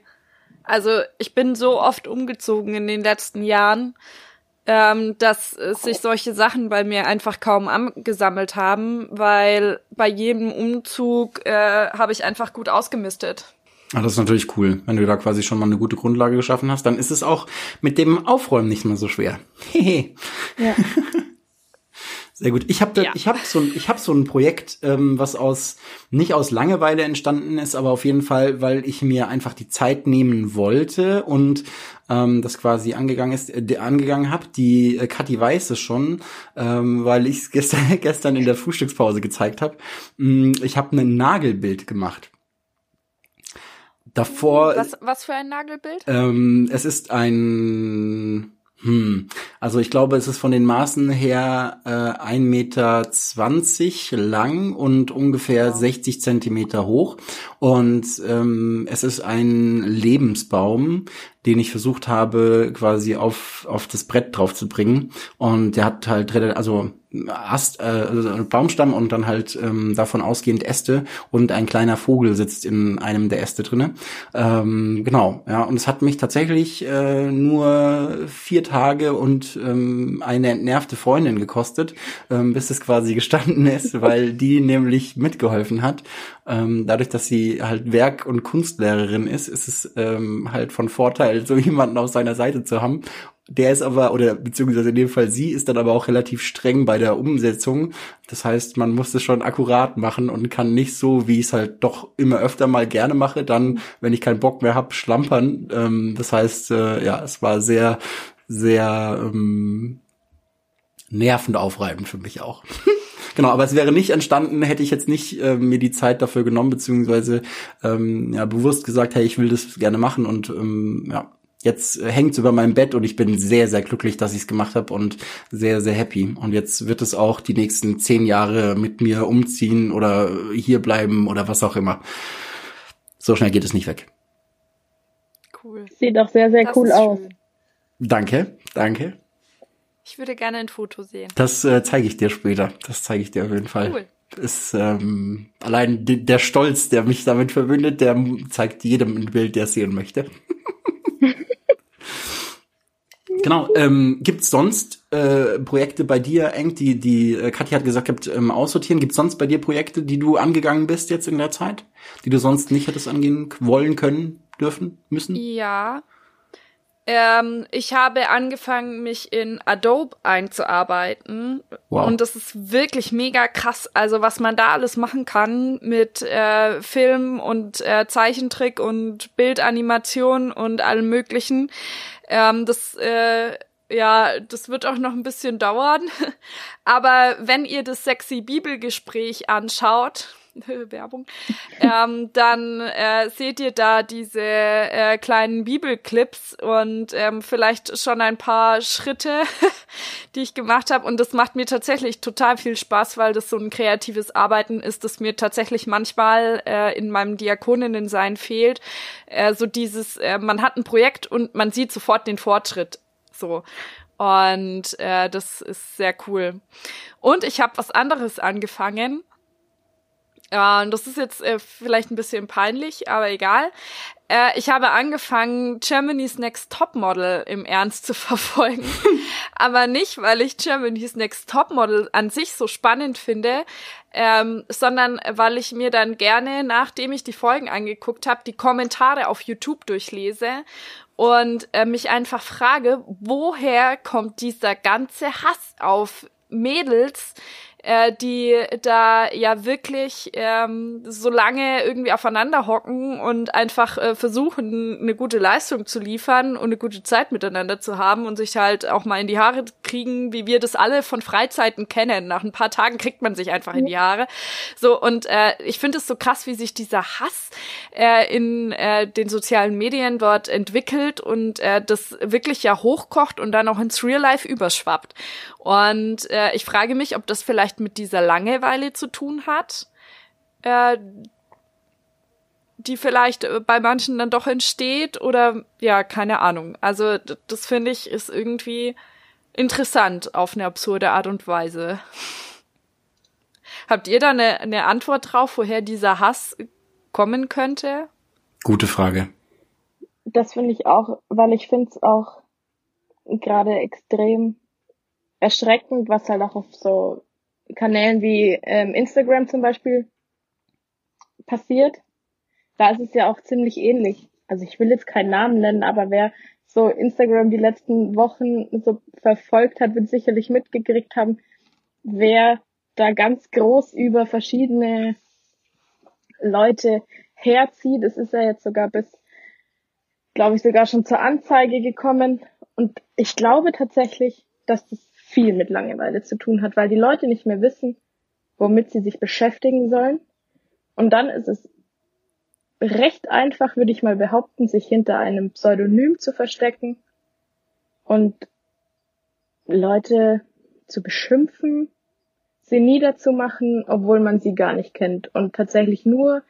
Also ich bin so oft umgezogen in den letzten Jahren ähm, dass sich solche Sachen bei mir einfach kaum angesammelt haben, weil bei jedem Umzug äh, habe ich einfach gut ausgemistet. Ah, das ist natürlich cool. Wenn du da quasi schon mal eine gute Grundlage geschaffen hast, dann ist es auch mit dem Aufräumen nicht mehr so schwer. [laughs] ja. [laughs] Sehr gut. Ich habe ja. ich habe so ein ich habe so ein Projekt, ähm, was aus nicht aus Langeweile entstanden ist, aber auf jeden Fall, weil ich mir einfach die Zeit nehmen wollte und ähm, das quasi angegangen ist, äh, angegangen habe. Die äh, Kathi weiß es schon, ähm, weil ich es [laughs] gestern gestern in der Frühstückspause gezeigt habe. Mm, ich habe ein Nagelbild gemacht. Davor. Was, was für ein Nagelbild? Ähm, es ist ein hm. Also ich glaube, es ist von den Maßen her äh, 1,20 Meter lang und ungefähr wow. 60 Zentimeter hoch. Und ähm, es ist ein Lebensbaum, den ich versucht habe, quasi auf, auf das Brett drauf zu bringen. Und der hat halt, also Ast, äh, also Baumstamm und dann halt ähm, davon ausgehend Äste und ein kleiner Vogel sitzt in einem der Äste drinne. Ähm, genau, ja, und es hat mich tatsächlich äh, nur vier Tage und ähm, eine entnervte Freundin gekostet, ähm, bis es quasi gestanden ist, [laughs] weil die nämlich mitgeholfen hat. Ähm, dadurch, dass sie halt Werk- und Kunstlehrerin ist, ist es ähm, halt von Vorteil, so [laughs] jemanden auf seiner Seite zu haben. Der ist aber, oder beziehungsweise in dem Fall sie, ist dann aber auch relativ streng bei der Umsetzung. Das heißt, man muss es schon akkurat machen und kann nicht so, wie ich es halt doch immer öfter mal gerne mache, dann, wenn ich keinen Bock mehr hab, schlampern. Ähm, das heißt, äh, ja, es war sehr, sehr ähm, nervend aufreibend für mich auch. [laughs] Genau, aber es wäre nicht entstanden, hätte ich jetzt nicht äh, mir die Zeit dafür genommen, beziehungsweise ähm, ja, bewusst gesagt, hey, ich will das gerne machen und ähm, ja, jetzt hängt's über meinem Bett und ich bin sehr, sehr glücklich, dass ich es gemacht habe und sehr, sehr happy. Und jetzt wird es auch die nächsten zehn Jahre mit mir umziehen oder hier bleiben oder was auch immer. So schnell geht es nicht weg. Cool. Sieht auch sehr, sehr das cool aus. Danke, danke. Ich würde gerne ein Foto sehen. Das äh, zeige ich dir später. Das zeige ich dir auf jeden Fall. Cool. Ist ähm, allein der Stolz, der mich damit verbindet, der zeigt jedem ein Bild, der es sehen möchte. [laughs] genau. Ähm, Gibt es sonst äh, Projekte bei dir, Eng, die, die äh, Katja hat gesagt, habt, ähm, aussortieren? Gibt es sonst bei dir Projekte, die du angegangen bist jetzt in der Zeit, die du sonst nicht hättest angehen wollen, können, dürfen, müssen? Ja, ähm, ich habe angefangen, mich in Adobe einzuarbeiten. Wow. Und das ist wirklich mega krass. Also was man da alles machen kann mit äh, Film und äh, Zeichentrick und Bildanimation und allem Möglichen. Ähm, das äh, ja, das wird auch noch ein bisschen dauern. [laughs] Aber wenn ihr das sexy Bibelgespräch anschaut, [laughs] Werbung, ähm, dann äh, seht ihr da diese äh, kleinen Bibelclips und ähm, vielleicht schon ein paar Schritte, [laughs] die ich gemacht habe. Und das macht mir tatsächlich total viel Spaß, weil das so ein kreatives Arbeiten ist, das mir tatsächlich manchmal äh, in meinem Diakoninnensein fehlt. Äh, so dieses, äh, man hat ein Projekt und man sieht sofort den Fortschritt. So. Und äh, das ist sehr cool. Und ich habe was anderes angefangen. Ja, und das ist jetzt äh, vielleicht ein bisschen peinlich, aber egal. Äh, ich habe angefangen, Germany's Next Topmodel im Ernst zu [laughs] verfolgen. aber nicht, weil ich Germany's Next Topmodel an sich so spannend finde, ähm, sondern weil ich mir dann gerne, nachdem ich die Folgen angeguckt habe, die Kommentare auf YouTube durchlese und äh, mich einfach frage, woher kommt dieser ganze Hass auf Mädels, äh, die da ja wirklich ähm, so lange irgendwie aufeinander hocken und einfach äh, versuchen, eine gute Leistung zu liefern und eine gute Zeit miteinander zu haben und sich halt auch mal in die Haare kriegen, wie wir das alle von Freizeiten kennen. Nach ein paar Tagen kriegt man sich einfach in die Haare. So, und äh, ich finde es so krass, wie sich dieser Hass äh, in äh, den sozialen Medien dort entwickelt und äh, das wirklich ja hochkocht und dann auch ins Real Life überschwappt. Und äh, ich frage mich, ob das vielleicht mit dieser Langeweile zu tun hat, äh, die vielleicht äh, bei manchen dann doch entsteht oder ja, keine Ahnung. Also das finde ich ist irgendwie interessant auf eine absurde Art und Weise. [laughs] Habt ihr da eine, eine Antwort drauf, woher dieser Hass kommen könnte? Gute Frage. Das finde ich auch, weil ich finde es auch gerade extrem erschreckend, was halt auch auf so Kanälen wie ähm, Instagram zum Beispiel passiert. Da ist es ja auch ziemlich ähnlich. Also ich will jetzt keinen Namen nennen, aber wer so Instagram die letzten Wochen so verfolgt hat, wird sicherlich mitgekriegt haben, wer da ganz groß über verschiedene Leute herzieht. Es ist ja jetzt sogar bis, glaube ich, sogar schon zur Anzeige gekommen. Und ich glaube tatsächlich, dass das viel mit Langeweile zu tun hat, weil die Leute nicht mehr wissen, womit sie sich beschäftigen sollen. Und dann ist es recht einfach, würde ich mal behaupten, sich hinter einem Pseudonym zu verstecken und Leute zu beschimpfen, sie niederzumachen, obwohl man sie gar nicht kennt und tatsächlich nur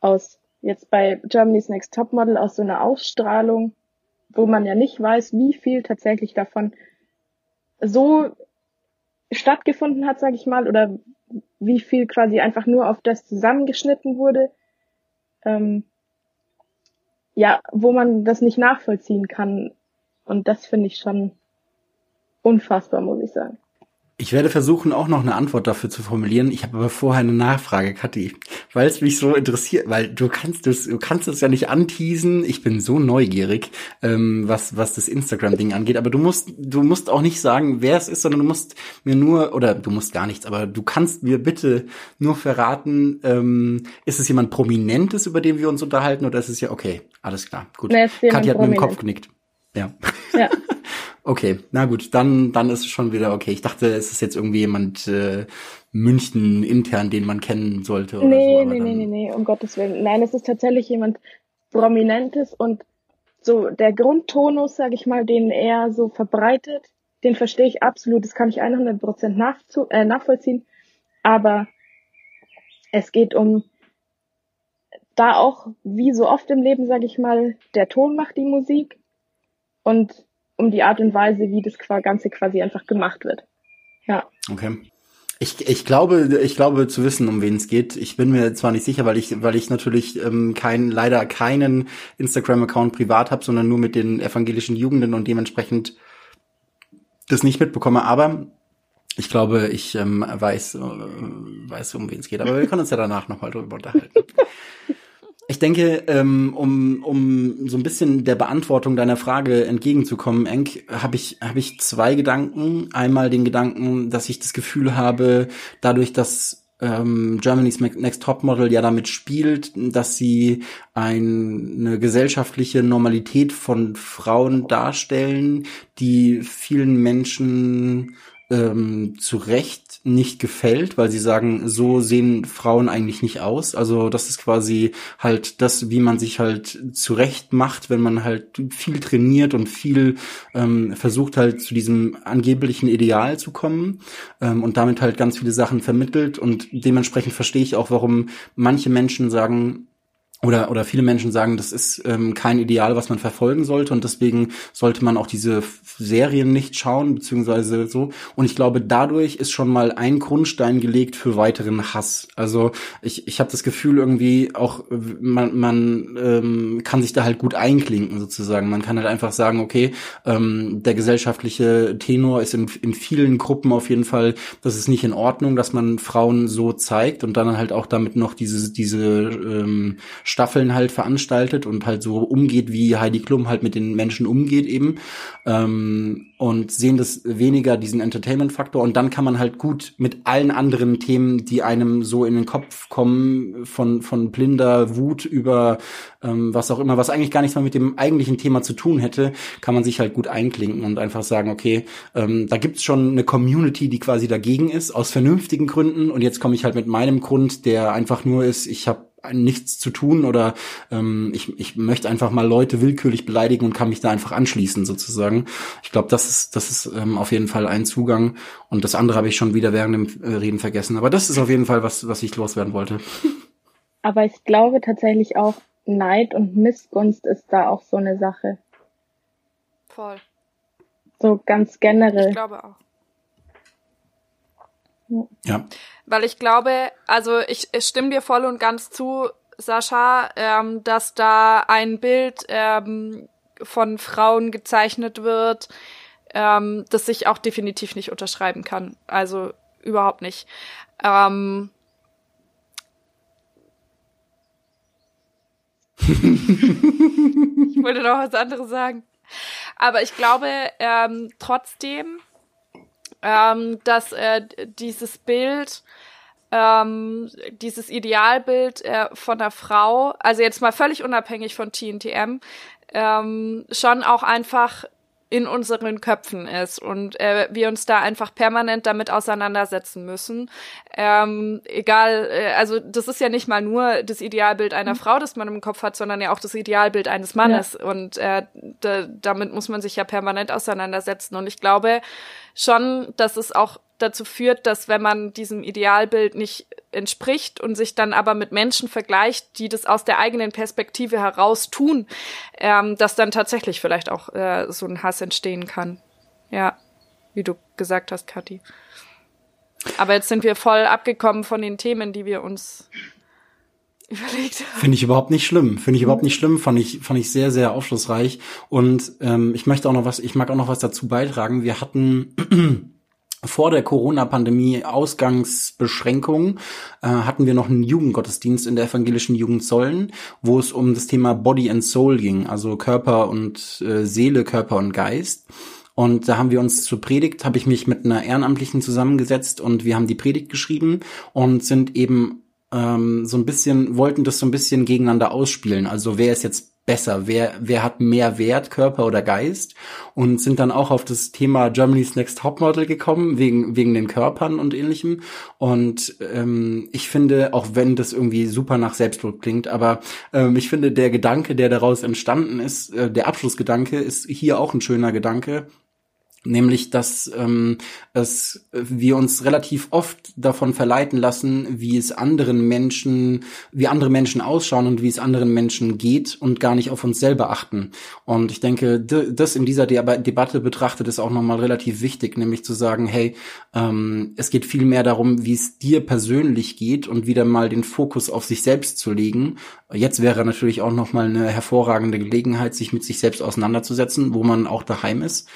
aus jetzt bei Germany's Next Topmodel aus so einer Ausstrahlung, wo man ja nicht weiß, wie viel tatsächlich davon so stattgefunden hat, sage ich mal, oder wie viel quasi einfach nur auf das zusammengeschnitten wurde, ähm, ja, wo man das nicht nachvollziehen kann. Und das finde ich schon unfassbar, muss ich sagen. Ich werde versuchen, auch noch eine Antwort dafür zu formulieren. Ich habe aber vorher eine Nachfrage, Kathi, weil es mich so interessiert, weil du kannst das, du kannst es ja nicht anteasen. Ich bin so neugierig, ähm, was was das Instagram-Ding angeht. Aber du musst, du musst auch nicht sagen, wer es ist, sondern du musst mir nur oder du musst gar nichts. Aber du kannst mir bitte nur verraten, ähm, ist es jemand Prominentes, über den wir uns unterhalten, oder ist es ja okay? Alles klar, gut. Nee, Kathi hat mit dem Kopf genickt. Ja. Ja. [laughs] okay, na gut, dann, dann ist es schon wieder okay. Ich dachte, es ist jetzt irgendwie jemand äh, München intern, den man kennen sollte. Oder nee, so, nee, nee, nee, nee, um Gottes Willen. Nein, es ist tatsächlich jemand Prominentes und so der Grundtonus, sage ich mal, den er so verbreitet, den verstehe ich absolut. Das kann ich 100% nachzu äh, nachvollziehen. Aber es geht um da auch, wie so oft im Leben, sage ich mal, der Ton macht die Musik und um die Art und Weise, wie das Ganze quasi einfach gemacht wird. Ja. Okay. Ich, ich glaube, ich glaube zu wissen, um wen es geht. Ich bin mir zwar nicht sicher, weil ich, weil ich natürlich ähm, kein, leider keinen Instagram-Account privat habe, sondern nur mit den evangelischen Jugenden und dementsprechend das nicht mitbekomme. Aber ich glaube, ich ähm, weiß, äh, weiß, um wen es geht. Aber wir können uns ja danach nochmal drüber unterhalten. [laughs] Ich denke, ähm, um, um so ein bisschen der Beantwortung deiner Frage entgegenzukommen, Enk, habe ich, hab ich zwei Gedanken. Einmal den Gedanken, dass ich das Gefühl habe, dadurch, dass ähm, Germany's Next Top Model ja damit spielt, dass sie ein, eine gesellschaftliche Normalität von Frauen darstellen, die vielen Menschen ähm, zu Recht nicht gefällt, weil sie sagen, so sehen Frauen eigentlich nicht aus. Also das ist quasi halt das, wie man sich halt zurecht macht, wenn man halt viel trainiert und viel ähm, versucht halt zu diesem angeblichen Ideal zu kommen ähm, und damit halt ganz viele Sachen vermittelt und dementsprechend verstehe ich auch, warum manche Menschen sagen, oder, oder viele Menschen sagen, das ist ähm, kein Ideal, was man verfolgen sollte und deswegen sollte man auch diese Serien nicht schauen, beziehungsweise so. Und ich glaube, dadurch ist schon mal ein Grundstein gelegt für weiteren Hass. Also ich, ich habe das Gefühl irgendwie auch, man, man ähm, kann sich da halt gut einklinken sozusagen. Man kann halt einfach sagen, okay, ähm, der gesellschaftliche Tenor ist in, in vielen Gruppen auf jeden Fall, das ist nicht in Ordnung, dass man Frauen so zeigt und dann halt auch damit noch diese, diese ähm, Staffeln halt veranstaltet und halt so umgeht, wie Heidi Klum halt mit den Menschen umgeht eben. Ähm, und sehen das weniger diesen Entertainment-Faktor und dann kann man halt gut mit allen anderen Themen, die einem so in den Kopf kommen, von, von blinder Wut über ähm, was auch immer, was eigentlich gar nichts mehr mit dem eigentlichen Thema zu tun hätte, kann man sich halt gut einklinken und einfach sagen, okay, ähm, da gibt's schon eine Community, die quasi dagegen ist, aus vernünftigen Gründen und jetzt komme ich halt mit meinem Grund, der einfach nur ist, ich habe nichts zu tun oder ähm, ich, ich möchte einfach mal Leute willkürlich beleidigen und kann mich da einfach anschließen sozusagen. Ich glaube, das ist das ist ähm, auf jeden Fall ein Zugang und das andere habe ich schon wieder während dem äh, Reden vergessen. Aber das ist auf jeden Fall was, was ich loswerden wollte. [laughs] Aber ich glaube tatsächlich auch, Neid und Missgunst ist da auch so eine Sache. Voll. So ganz Ich generell. glaube auch. Ja, Weil ich glaube, also ich, ich stimme dir voll und ganz zu, Sascha, ähm, dass da ein Bild ähm, von Frauen gezeichnet wird, ähm, das ich auch definitiv nicht unterschreiben kann. Also überhaupt nicht. Ähm, [laughs] ich wollte noch was anderes sagen. Aber ich glaube ähm, trotzdem, ähm, dass äh, dieses Bild, ähm, dieses Idealbild äh, von der Frau, also jetzt mal völlig unabhängig von TNTM, ähm, schon auch einfach in unseren Köpfen ist und äh, wir uns da einfach permanent damit auseinandersetzen müssen. Ähm, egal, äh, also das ist ja nicht mal nur das Idealbild einer Frau, das man im Kopf hat, sondern ja auch das Idealbild eines Mannes. Und äh, da, damit muss man sich ja permanent auseinandersetzen. Und ich glaube schon, dass es auch dazu führt, dass wenn man diesem Idealbild nicht entspricht und sich dann aber mit Menschen vergleicht, die das aus der eigenen Perspektive heraus tun, ähm, dass dann tatsächlich vielleicht auch äh, so ein Hass entstehen kann. Ja, wie du gesagt hast, Kathi. Aber jetzt sind wir voll abgekommen von den Themen, die wir uns [laughs] überlegt haben. Finde ich überhaupt nicht schlimm. Finde ich überhaupt nicht schlimm. Fand ich, fand ich sehr, sehr aufschlussreich. Und ähm, ich möchte auch noch was, ich mag auch noch was dazu beitragen. Wir hatten vor der Corona-Pandemie Ausgangsbeschränkungen äh, hatten wir noch einen Jugendgottesdienst in der evangelischen Jugend Sollen, wo es um das Thema Body and Soul ging, also Körper und äh, Seele, Körper und Geist. Und da haben wir uns zur Predigt, habe ich mich mit einer Ehrenamtlichen zusammengesetzt und wir haben die Predigt geschrieben und sind eben ähm, so ein bisschen, wollten das so ein bisschen gegeneinander ausspielen. Also wer ist jetzt besser, wer, wer hat mehr Wert, Körper oder Geist? Und sind dann auch auf das Thema Germany's Next Topmodel gekommen, wegen, wegen den Körpern und ähnlichem. Und ähm, ich finde, auch wenn das irgendwie super nach Selbstlob klingt, aber ähm, ich finde, der Gedanke, der daraus entstanden ist, äh, der Abschlussgedanke, ist hier auch ein schöner Gedanke nämlich dass ähm, es wir uns relativ oft davon verleiten lassen, wie es anderen Menschen, wie andere Menschen ausschauen und wie es anderen Menschen geht und gar nicht auf uns selber achten. Und ich denke, das in dieser De Debatte betrachtet ist auch nochmal relativ wichtig, nämlich zu sagen, hey, ähm, es geht viel mehr darum, wie es dir persönlich geht und wieder mal den Fokus auf sich selbst zu legen. Jetzt wäre natürlich auch nochmal eine hervorragende Gelegenheit, sich mit sich selbst auseinanderzusetzen, wo man auch daheim ist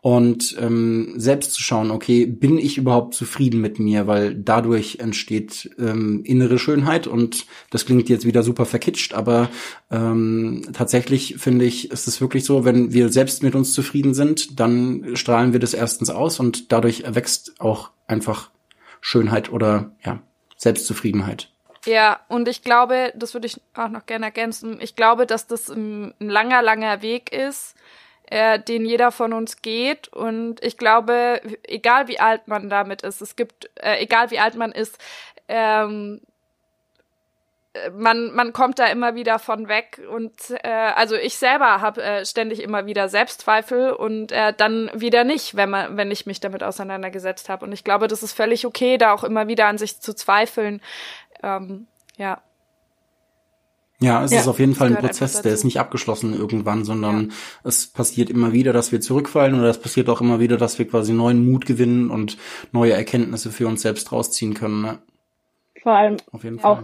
und ähm, selbst zu schauen, okay, bin ich überhaupt zufrieden mit mir, weil dadurch entsteht ähm, innere Schönheit und das klingt jetzt wieder super verkitscht, aber ähm, tatsächlich finde ich, ist es wirklich so, wenn wir selbst mit uns zufrieden sind, dann strahlen wir das erstens aus und dadurch erwächst auch einfach Schönheit oder ja, Selbstzufriedenheit. Ja, und ich glaube, das würde ich auch noch gerne ergänzen, ich glaube, dass das ein, ein langer, langer Weg ist, äh, den jeder von uns geht. Und ich glaube, egal wie alt man damit ist, es gibt, äh, egal wie alt man ist, ähm, man, man kommt da immer wieder von weg und äh, also ich selber habe äh, ständig immer wieder Selbstzweifel und äh, dann wieder nicht, wenn man wenn ich mich damit auseinandergesetzt habe und ich glaube, das ist völlig okay, da auch immer wieder an sich zu zweifeln. Ähm, ja. Ja, es ja, ist auf jeden Fall ein Prozess, der ist nicht abgeschlossen irgendwann, sondern ja. es passiert immer wieder, dass wir zurückfallen oder es passiert auch immer wieder, dass wir quasi neuen Mut gewinnen und neue Erkenntnisse für uns selbst rausziehen können. Ne? Vor allem auch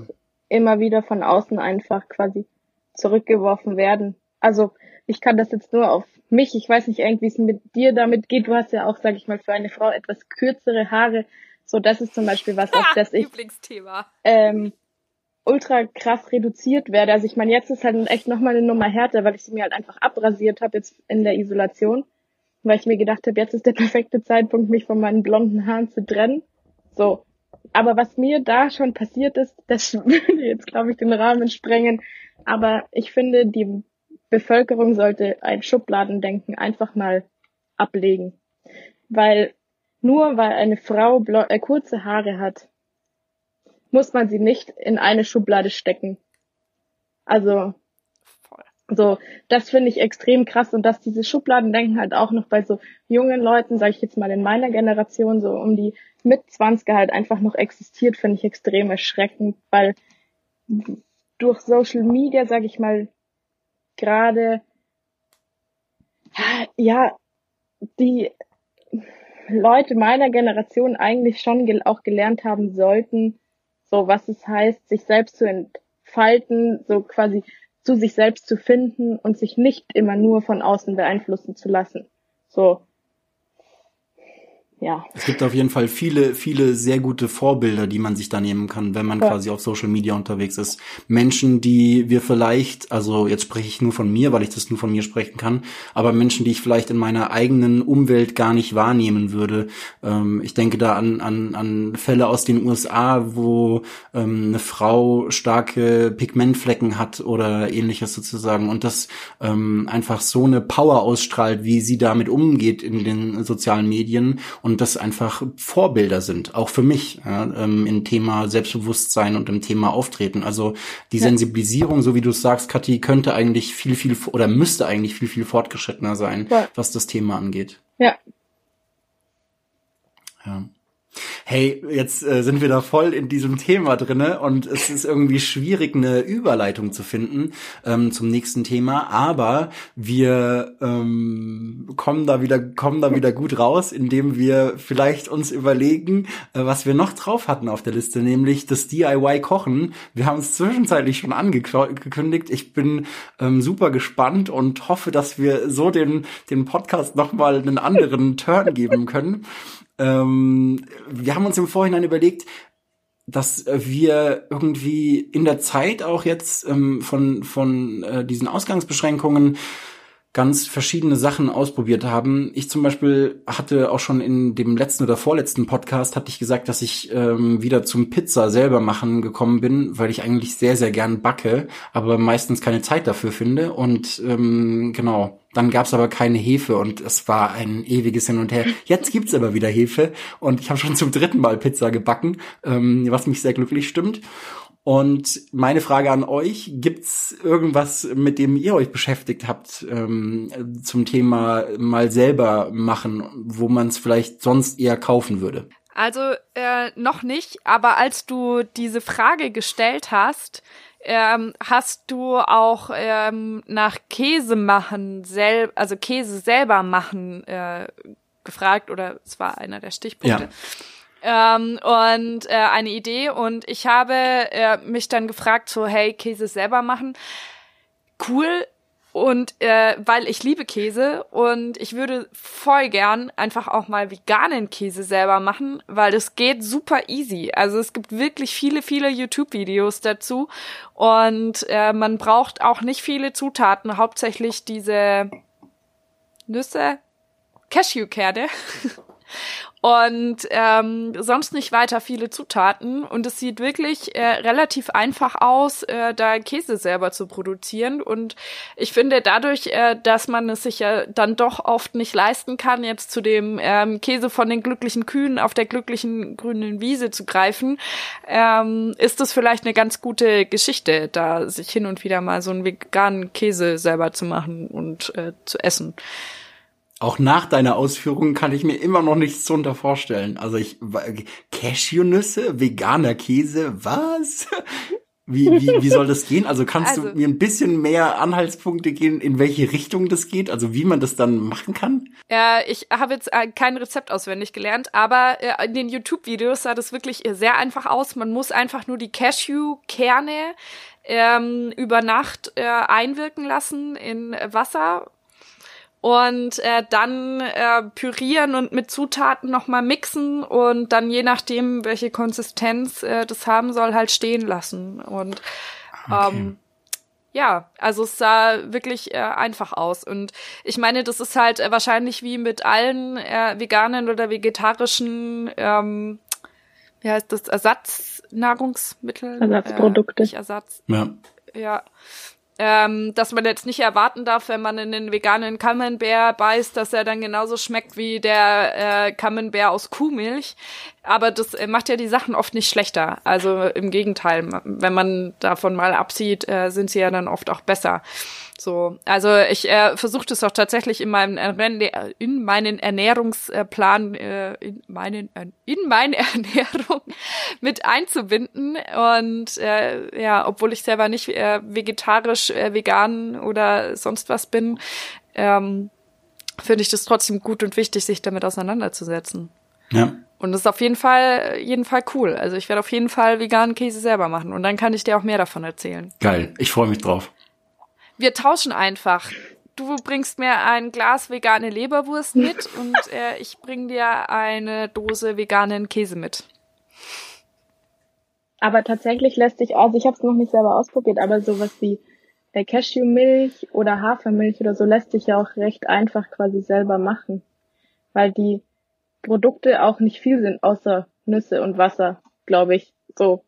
immer wieder von außen einfach quasi zurückgeworfen werden. Also ich kann das jetzt nur auf mich, ich weiß nicht irgendwie, wie es mit dir damit geht. Du hast ja auch, sag ich mal, für eine Frau etwas kürzere Haare. So, das ist zum Beispiel was, auf das ich Lieblingsthema. Ähm, ultra krass reduziert werde. Also ich meine, jetzt ist halt echt nochmal eine Nummer härter, weil ich sie mir halt einfach abrasiert habe jetzt in der Isolation, weil ich mir gedacht habe, jetzt ist der [laughs] perfekte Zeitpunkt, mich von meinen blonden Haaren zu trennen. So. Aber was mir da schon passiert ist, [laughs] das würde jetzt, glaube ich, den Rahmen sprengen. Aber ich finde, die Bevölkerung sollte ein Schubladendenken einfach mal ablegen. Weil nur weil eine Frau äh, kurze Haare hat, muss man sie nicht in eine Schublade stecken. Also, so, das finde ich extrem krass und dass diese Schubladendenken halt auch noch bei so jungen Leuten, sage ich jetzt mal in meiner Generation, so um die mit 20 halt einfach noch existiert, finde ich extrem erschreckend, weil durch Social Media, sage ich mal, gerade ja, die Leute meiner Generation eigentlich schon auch gelernt haben sollten, so was es heißt, sich selbst zu entfalten, so quasi zu sich selbst zu finden und sich nicht immer nur von außen beeinflussen zu lassen. So, ja. Es gibt auf jeden Fall viele, viele sehr gute Vorbilder, die man sich da nehmen kann, wenn man ja. quasi auf Social Media unterwegs ist. Menschen, die wir vielleicht, also jetzt spreche ich nur von mir, weil ich das nur von mir sprechen kann, aber Menschen, die ich vielleicht in meiner eigenen Umwelt gar nicht wahrnehmen würde. Ähm, ich denke da an, an, an Fälle aus den USA, wo ähm, eine Frau starke Pigmentflecken hat oder ähnliches sozusagen und das ähm, einfach so eine Power ausstrahlt, wie sie damit umgeht in den sozialen Medien und das einfach Vorbilder sind, auch für mich ja, ähm, im Thema Selbstbewusstsein und im Thema Auftreten. Also die ja. Sensibilisierung, so wie du sagst, Kathi, könnte eigentlich viel, viel oder müsste eigentlich viel, viel fortgeschrittener sein, ja. was das Thema angeht. Ja. Ja hey, jetzt äh, sind wir da voll in diesem Thema drinne und es ist irgendwie schwierig, eine Überleitung zu finden ähm, zum nächsten Thema, aber wir ähm, kommen da wieder, kommen da wieder gut raus, indem wir vielleicht uns überlegen, äh, was wir noch drauf hatten auf der Liste, nämlich das DIY Kochen. Wir haben es zwischenzeitlich schon angekündigt. Ich bin ähm, super gespannt und hoffe, dass wir so den, den Podcast nochmal einen anderen Turn geben können. Ähm, wir haben uns im Vorhinein überlegt, dass wir irgendwie in der Zeit auch jetzt ähm, von, von äh, diesen Ausgangsbeschränkungen ganz verschiedene Sachen ausprobiert haben. Ich zum Beispiel hatte auch schon in dem letzten oder vorletzten Podcast hatte ich gesagt, dass ich ähm, wieder zum Pizza selber machen gekommen bin, weil ich eigentlich sehr, sehr gern backe, aber meistens keine Zeit dafür finde. Und ähm, genau, dann gab's aber keine Hefe und es war ein ewiges Hin und Her. Jetzt gibt's aber wieder Hefe und ich habe schon zum dritten Mal Pizza gebacken, ähm, was mich sehr glücklich stimmt. Und meine Frage an euch, gibt's irgendwas, mit dem ihr euch beschäftigt habt ähm, zum Thema mal selber machen, wo man es vielleicht sonst eher kaufen würde? Also äh, noch nicht, aber als du diese Frage gestellt hast, ähm, hast du auch ähm, nach Käse machen, sel also Käse selber machen äh, gefragt oder es war einer der Stichpunkte. Ja ähm, und äh, eine Idee. Und ich habe äh, mich dann gefragt so hey Käse selber machen. Cool. Und äh, weil ich liebe Käse. Und ich würde voll gern einfach auch mal veganen Käse selber machen, weil es geht super easy. Also es gibt wirklich viele, viele YouTube-Videos dazu. Und äh, man braucht auch nicht viele Zutaten, hauptsächlich diese Nüsse, Cashewkerne [laughs] und ähm, sonst nicht weiter viele Zutaten. Und es sieht wirklich äh, relativ einfach aus, äh, da Käse selber zu produzieren. Und ich finde dadurch, äh, dass man es sich ja dann doch oft nicht leisten kann, jetzt zu dem ähm, Käse von den glücklichen Kühen auf der glücklichen grünen Wiese zu greifen, ähm, ist es vielleicht eine ganz gute Geschichte, da sich hin und wieder mal so einen veganen Käse selber zu machen und äh, zu essen. Auch nach deiner Ausführung kann ich mir immer noch nichts drunter vorstellen. Also ich Cashewnüsse, veganer Käse, was? Wie, wie, wie soll das gehen? Also kannst also, du mir ein bisschen mehr Anhaltspunkte geben, in welche Richtung das geht? Also wie man das dann machen kann? Ja, ich habe jetzt äh, kein Rezept auswendig gelernt, aber äh, in den YouTube-Videos sah das wirklich sehr einfach aus. Man muss einfach nur die Cashew-Kerne ähm, über Nacht äh, einwirken lassen in Wasser und äh, dann äh, pürieren und mit Zutaten nochmal mixen und dann je nachdem, welche Konsistenz äh, das haben soll, halt stehen lassen. Und okay. ähm, ja, also es sah wirklich äh, einfach aus. Und ich meine, das ist halt äh, wahrscheinlich wie mit allen äh, veganen oder vegetarischen, ähm, wie heißt das, Ersatznahrungsmittel? Ersatzprodukte. Äh, nicht Ersatz. Ja. Ja ähm, dass man jetzt nicht erwarten darf, wenn man in den veganen Camembert beißt, dass er dann genauso schmeckt wie der äh, Camembert aus Kuhmilch. Aber das äh, macht ja die Sachen oft nicht schlechter. Also im Gegenteil, wenn man davon mal absieht, äh, sind sie ja dann oft auch besser. So, also ich äh, versuche das auch tatsächlich in meinem in meinen Ernährungsplan äh, in meinen in meine [laughs] Ernährung mit einzubinden und äh, ja, obwohl ich selber nicht äh, vegetarisch, äh, vegan oder sonst was bin, ähm, finde ich das trotzdem gut und wichtig, sich damit auseinanderzusetzen. Ja. Und das ist auf jeden Fall, jeden Fall cool. Also ich werde auf jeden Fall veganen Käse selber machen und dann kann ich dir auch mehr davon erzählen. Geil, ich freue mich drauf. Wir tauschen einfach. Du bringst mir ein Glas vegane Leberwurst mit [laughs] und äh, ich bring dir eine Dose veganen Käse mit. Aber tatsächlich lässt sich, also ich habe es noch nicht selber ausprobiert, aber sowas wie äh, Cashewmilch oder Hafermilch oder so lässt sich ja auch recht einfach quasi selber machen, weil die Produkte auch nicht viel sind, außer Nüsse und Wasser, glaube ich. So.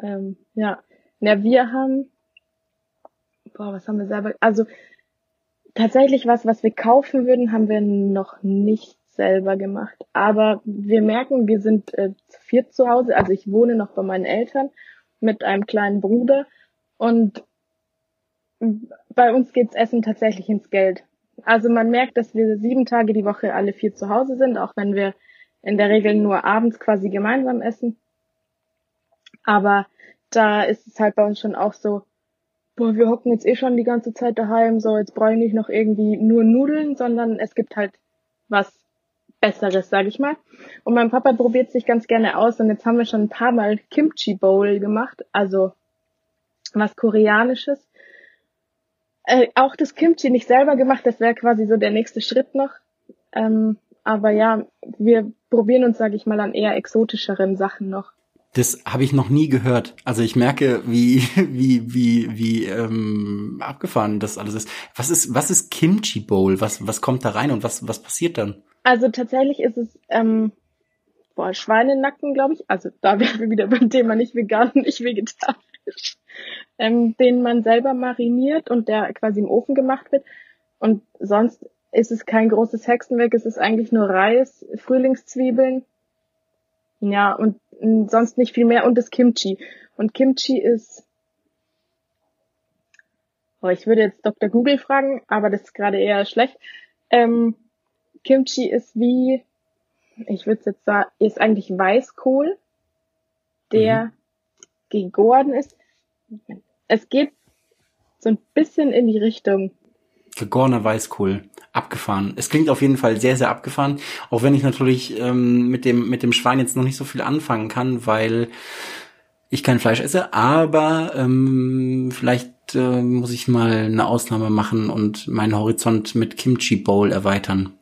Ähm, ja. Ja, wir haben boah, was haben wir selber, also tatsächlich was, was wir kaufen würden, haben wir noch nicht selber gemacht. Aber wir merken, wir sind äh, zu viert zu Hause. Also ich wohne noch bei meinen Eltern mit einem kleinen Bruder und bei uns geht's Essen tatsächlich ins Geld. Also man merkt, dass wir sieben Tage die Woche alle vier zu Hause sind, auch wenn wir in der Regel nur abends quasi gemeinsam essen. Aber da ist es halt bei uns schon auch so, boah, wir hocken jetzt eh schon die ganze Zeit daheim, so jetzt brauche ich nicht noch irgendwie nur Nudeln, sondern es gibt halt was Besseres, sag ich mal. Und mein Papa probiert sich ganz gerne aus und jetzt haben wir schon ein paar Mal Kimchi Bowl gemacht, also was Koreanisches. Äh, auch das Kimchi nicht selber gemacht, das wäre quasi so der nächste Schritt noch. Ähm, aber ja, wir probieren uns, sag ich mal, an eher exotischeren Sachen noch. Das habe ich noch nie gehört. Also ich merke, wie [laughs] wie wie wie ähm, abgefahren das alles ist. Was ist was ist Kimchi Bowl? Was was kommt da rein und was was passiert dann? Also tatsächlich ist es ähm, boah, Schweinenacken, glaube ich. Also da [laughs] wären wir wieder beim Thema nicht vegan, [laughs] nicht vegetarisch. Ähm, den man selber mariniert und der quasi im Ofen gemacht wird. Und sonst ist es kein großes Hexenwerk, es ist eigentlich nur Reis, Frühlingszwiebeln. Ja, und sonst nicht viel mehr und das Kimchi. Und Kimchi ist, oh, ich würde jetzt Dr. Google fragen, aber das ist gerade eher schlecht. Ähm, Kimchi ist wie, ich würde jetzt sagen, ist eigentlich Weißkohl, der mhm. gegoren ist. Es geht so ein bisschen in die Richtung gegorener Weißkohl. Abgefahren. Es klingt auf jeden Fall sehr, sehr abgefahren. Auch wenn ich natürlich ähm, mit dem mit dem Schwein jetzt noch nicht so viel anfangen kann, weil ich kein Fleisch esse. Aber ähm, vielleicht äh, muss ich mal eine Ausnahme machen und meinen Horizont mit Kimchi Bowl erweitern.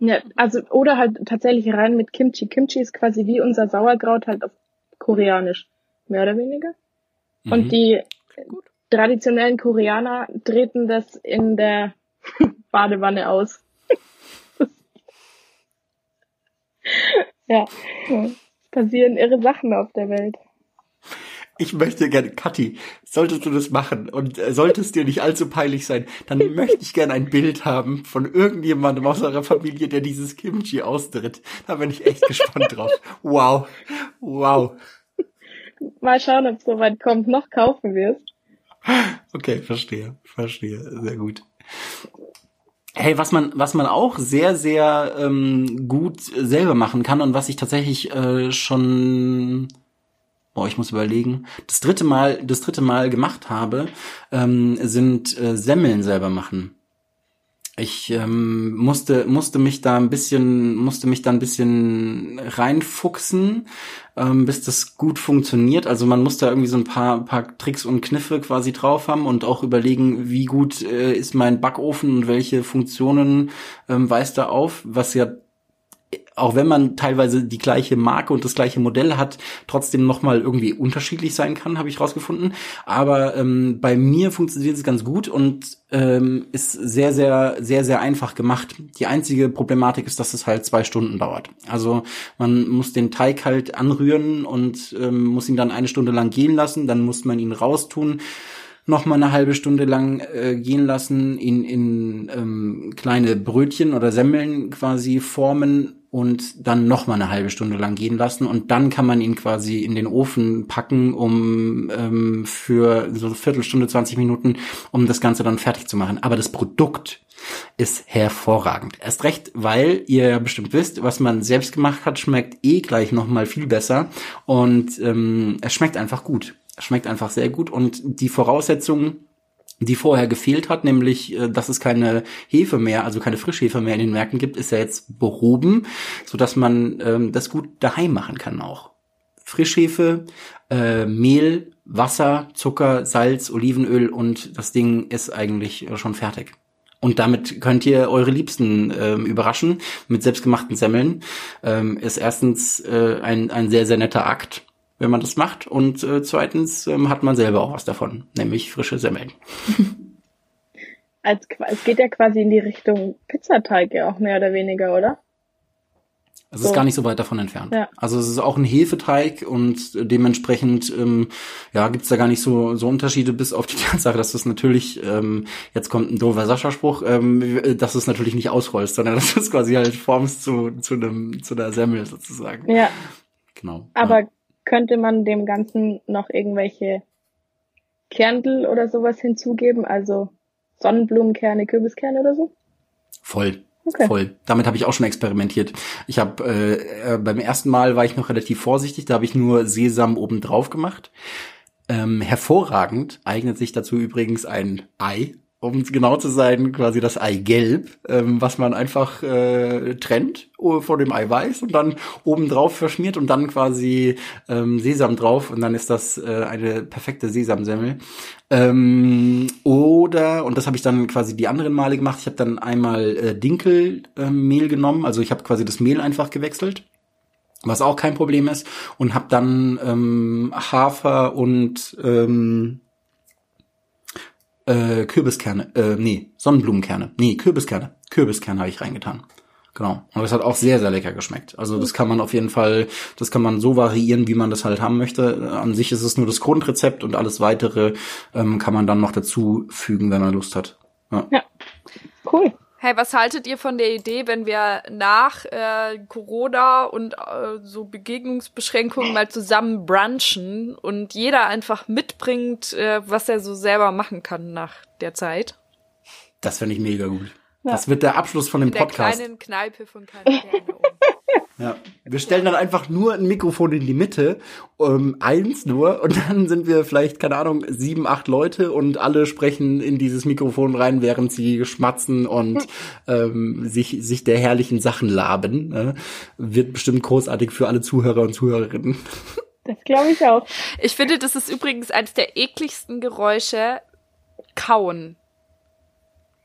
Ja, also oder halt tatsächlich rein mit Kimchi. Kimchi ist quasi wie unser Sauerkraut halt auf Koreanisch, mehr oder weniger. Mhm. Und die Gut traditionellen Koreaner treten das in der [laughs] Badewanne aus. [laughs] ja, es passieren irre Sachen auf der Welt. Ich möchte gerne, Kathi, solltest du das machen und äh, solltest dir nicht allzu peinlich sein, dann [laughs] möchte ich gerne ein Bild haben von irgendjemandem aus eurer Familie, der dieses Kimchi austritt. Da bin ich echt gespannt drauf. Wow. Wow. Mal schauen, ob es soweit kommt. Noch kaufen wirst. [laughs] Okay, verstehe, verstehe, sehr gut. Hey, was man, was man auch sehr, sehr ähm, gut selber machen kann und was ich tatsächlich äh, schon, boah, ich muss überlegen, das dritte Mal, das dritte Mal gemacht habe, ähm, sind äh, Semmeln selber machen. Ich ähm, musste musste mich da ein bisschen musste mich da ein bisschen reinfuchsen, ähm, bis das gut funktioniert. Also man muss da irgendwie so ein paar paar Tricks und Kniffe quasi drauf haben und auch überlegen, wie gut äh, ist mein Backofen und welche Funktionen ähm, weist er auf, was ja auch wenn man teilweise die gleiche Marke und das gleiche Modell hat, trotzdem nochmal irgendwie unterschiedlich sein kann, habe ich rausgefunden. Aber ähm, bei mir funktioniert es ganz gut und ähm, ist sehr, sehr, sehr, sehr einfach gemacht. Die einzige Problematik ist, dass es halt zwei Stunden dauert. Also man muss den Teig halt anrühren und ähm, muss ihn dann eine Stunde lang gehen lassen, dann muss man ihn raustun noch mal eine halbe Stunde lang äh, gehen lassen, ihn in ähm, kleine Brötchen oder Semmeln quasi formen und dann noch mal eine halbe Stunde lang gehen lassen und dann kann man ihn quasi in den Ofen packen, um ähm, für so eine Viertelstunde, 20 Minuten, um das Ganze dann fertig zu machen. Aber das Produkt ist hervorragend. Erst recht, weil ihr ja bestimmt wisst, was man selbst gemacht hat, schmeckt eh gleich noch mal viel besser und ähm, es schmeckt einfach gut. Es schmeckt einfach sehr gut und die Voraussetzungen die vorher gefehlt hat, nämlich äh, dass es keine Hefe mehr, also keine Frischhefe mehr in den Märkten gibt, ist ja jetzt behoben, so dass man ähm, das gut daheim machen kann auch. Frischhefe, äh, Mehl, Wasser, Zucker, Salz, Olivenöl und das Ding ist eigentlich schon fertig. Und damit könnt ihr eure Liebsten ähm, überraschen mit selbstgemachten Semmeln. Ähm, ist erstens äh, ein, ein sehr, sehr netter Akt wenn man das macht. Und äh, zweitens ähm, hat man selber auch was davon, nämlich frische Semmeln. [laughs] Als, es geht ja quasi in die Richtung Pizzateig ja auch mehr oder weniger, oder? Es so. ist gar nicht so weit davon entfernt. Ja. Also es ist auch ein Hefeteig und dementsprechend ähm, ja gibt's da gar nicht so so Unterschiede, bis auf die [laughs] Tatsache, dass es natürlich ähm, jetzt kommt ein doofer Sascha-Spruch, ähm, dass es natürlich nicht ausrollst, sondern [laughs] dass es quasi halt formst zu zu einem zu einer Semmel sozusagen. Ja. Genau. Aber ja könnte man dem Ganzen noch irgendwelche Kerntel oder sowas hinzugeben, also Sonnenblumenkerne, Kürbiskerne oder so? Voll. Okay. Voll. Damit habe ich auch schon experimentiert. Ich habe äh, äh, beim ersten Mal war ich noch relativ vorsichtig, da habe ich nur Sesam oben drauf gemacht. Ähm, hervorragend eignet sich dazu übrigens ein Ei um genau zu sein, quasi das Eigelb, ähm, was man einfach äh, trennt vor dem Eiweiß und dann oben drauf verschmiert und dann quasi ähm, Sesam drauf und dann ist das äh, eine perfekte Sesamsemmel. Ähm, oder, und das habe ich dann quasi die anderen Male gemacht, ich habe dann einmal äh, Dinkelmehl äh, genommen, also ich habe quasi das Mehl einfach gewechselt was auch kein Problem ist, und habe dann ähm, Hafer und ähm, äh, Kürbiskerne, äh, nee, Sonnenblumenkerne, nee, Kürbiskerne, Kürbiskerne habe ich reingetan. Genau. Und das hat auch sehr, sehr lecker geschmeckt. Also das kann man auf jeden Fall, das kann man so variieren, wie man das halt haben möchte. An sich ist es nur das Grundrezept und alles weitere ähm, kann man dann noch dazu fügen, wenn man Lust hat. Ja. ja. Cool. Hey, was haltet ihr von der Idee, wenn wir nach äh, Corona und äh, so Begegnungsbeschränkungen mal zusammen brunchen und jeder einfach mitbringt, äh, was er so selber machen kann nach der Zeit? Das fände ich mega gut. Ja. Das wird der Abschluss von dem In Podcast. Der kleinen Kneipe von Kalifornien. Ja, wir stellen dann einfach nur ein Mikrofon in die Mitte, ähm, eins nur, und dann sind wir vielleicht, keine Ahnung, sieben, acht Leute und alle sprechen in dieses Mikrofon rein, während sie schmatzen und ähm, sich, sich der herrlichen Sachen laben. Ne? Wird bestimmt großartig für alle Zuhörer und Zuhörerinnen. [laughs] Das glaube ich auch. Ich finde, das ist übrigens eines der ekligsten Geräusche, kauen.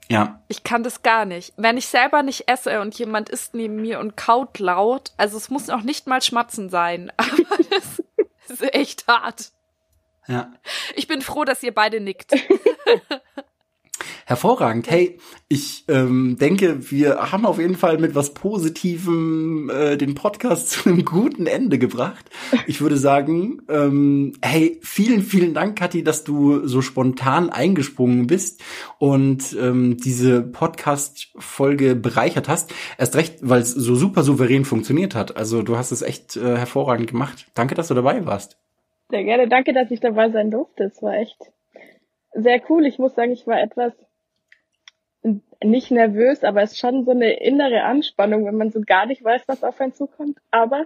Ja. Ich kann das gar nicht. Wenn ich selber nicht esse und jemand isst neben mir und kaut laut, also es muss auch nicht mal schmatzen sein, [laughs] aber das ist echt hart. Ja. Ich bin froh, dass ihr beide nickt. [laughs] Hervorragend. Hey, ich ähm, denke, wir haben auf jeden Fall mit was Positivem äh, den Podcast [laughs] zu einem guten Ende gebracht. Ich würde sagen, ähm, hey, vielen, vielen Dank, Kathi, dass du so spontan eingesprungen bist und ähm, diese Podcast-Folge bereichert hast. Erst recht, weil es so super souverän funktioniert hat. Also du hast es echt äh, hervorragend gemacht. Danke, dass du dabei warst. Sehr gerne. Danke, dass ich dabei sein durfte. Es war echt sehr cool. Ich muss sagen, ich war etwas nicht nervös, aber es ist schon so eine innere Anspannung, wenn man so gar nicht weiß, was auf einen zukommt. Aber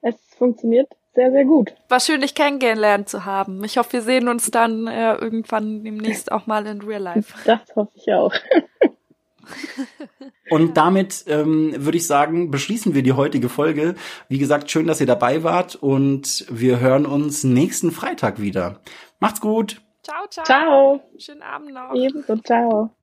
es funktioniert sehr, sehr gut. War schön, dich kennengelernt zu haben. Ich hoffe, wir sehen uns dann äh, irgendwann demnächst auch mal in Real Life. [laughs] Das hoffe ich auch. [laughs] Und damit ähm, würde ich sagen, beschließen wir die heutige Folge. Wie gesagt, schön, dass ihr dabei wart und wir hören uns nächsten Freitag wieder. Macht's gut. Ciao, ciao. Ciao. Schönen Abend noch. Ebenso, ciao.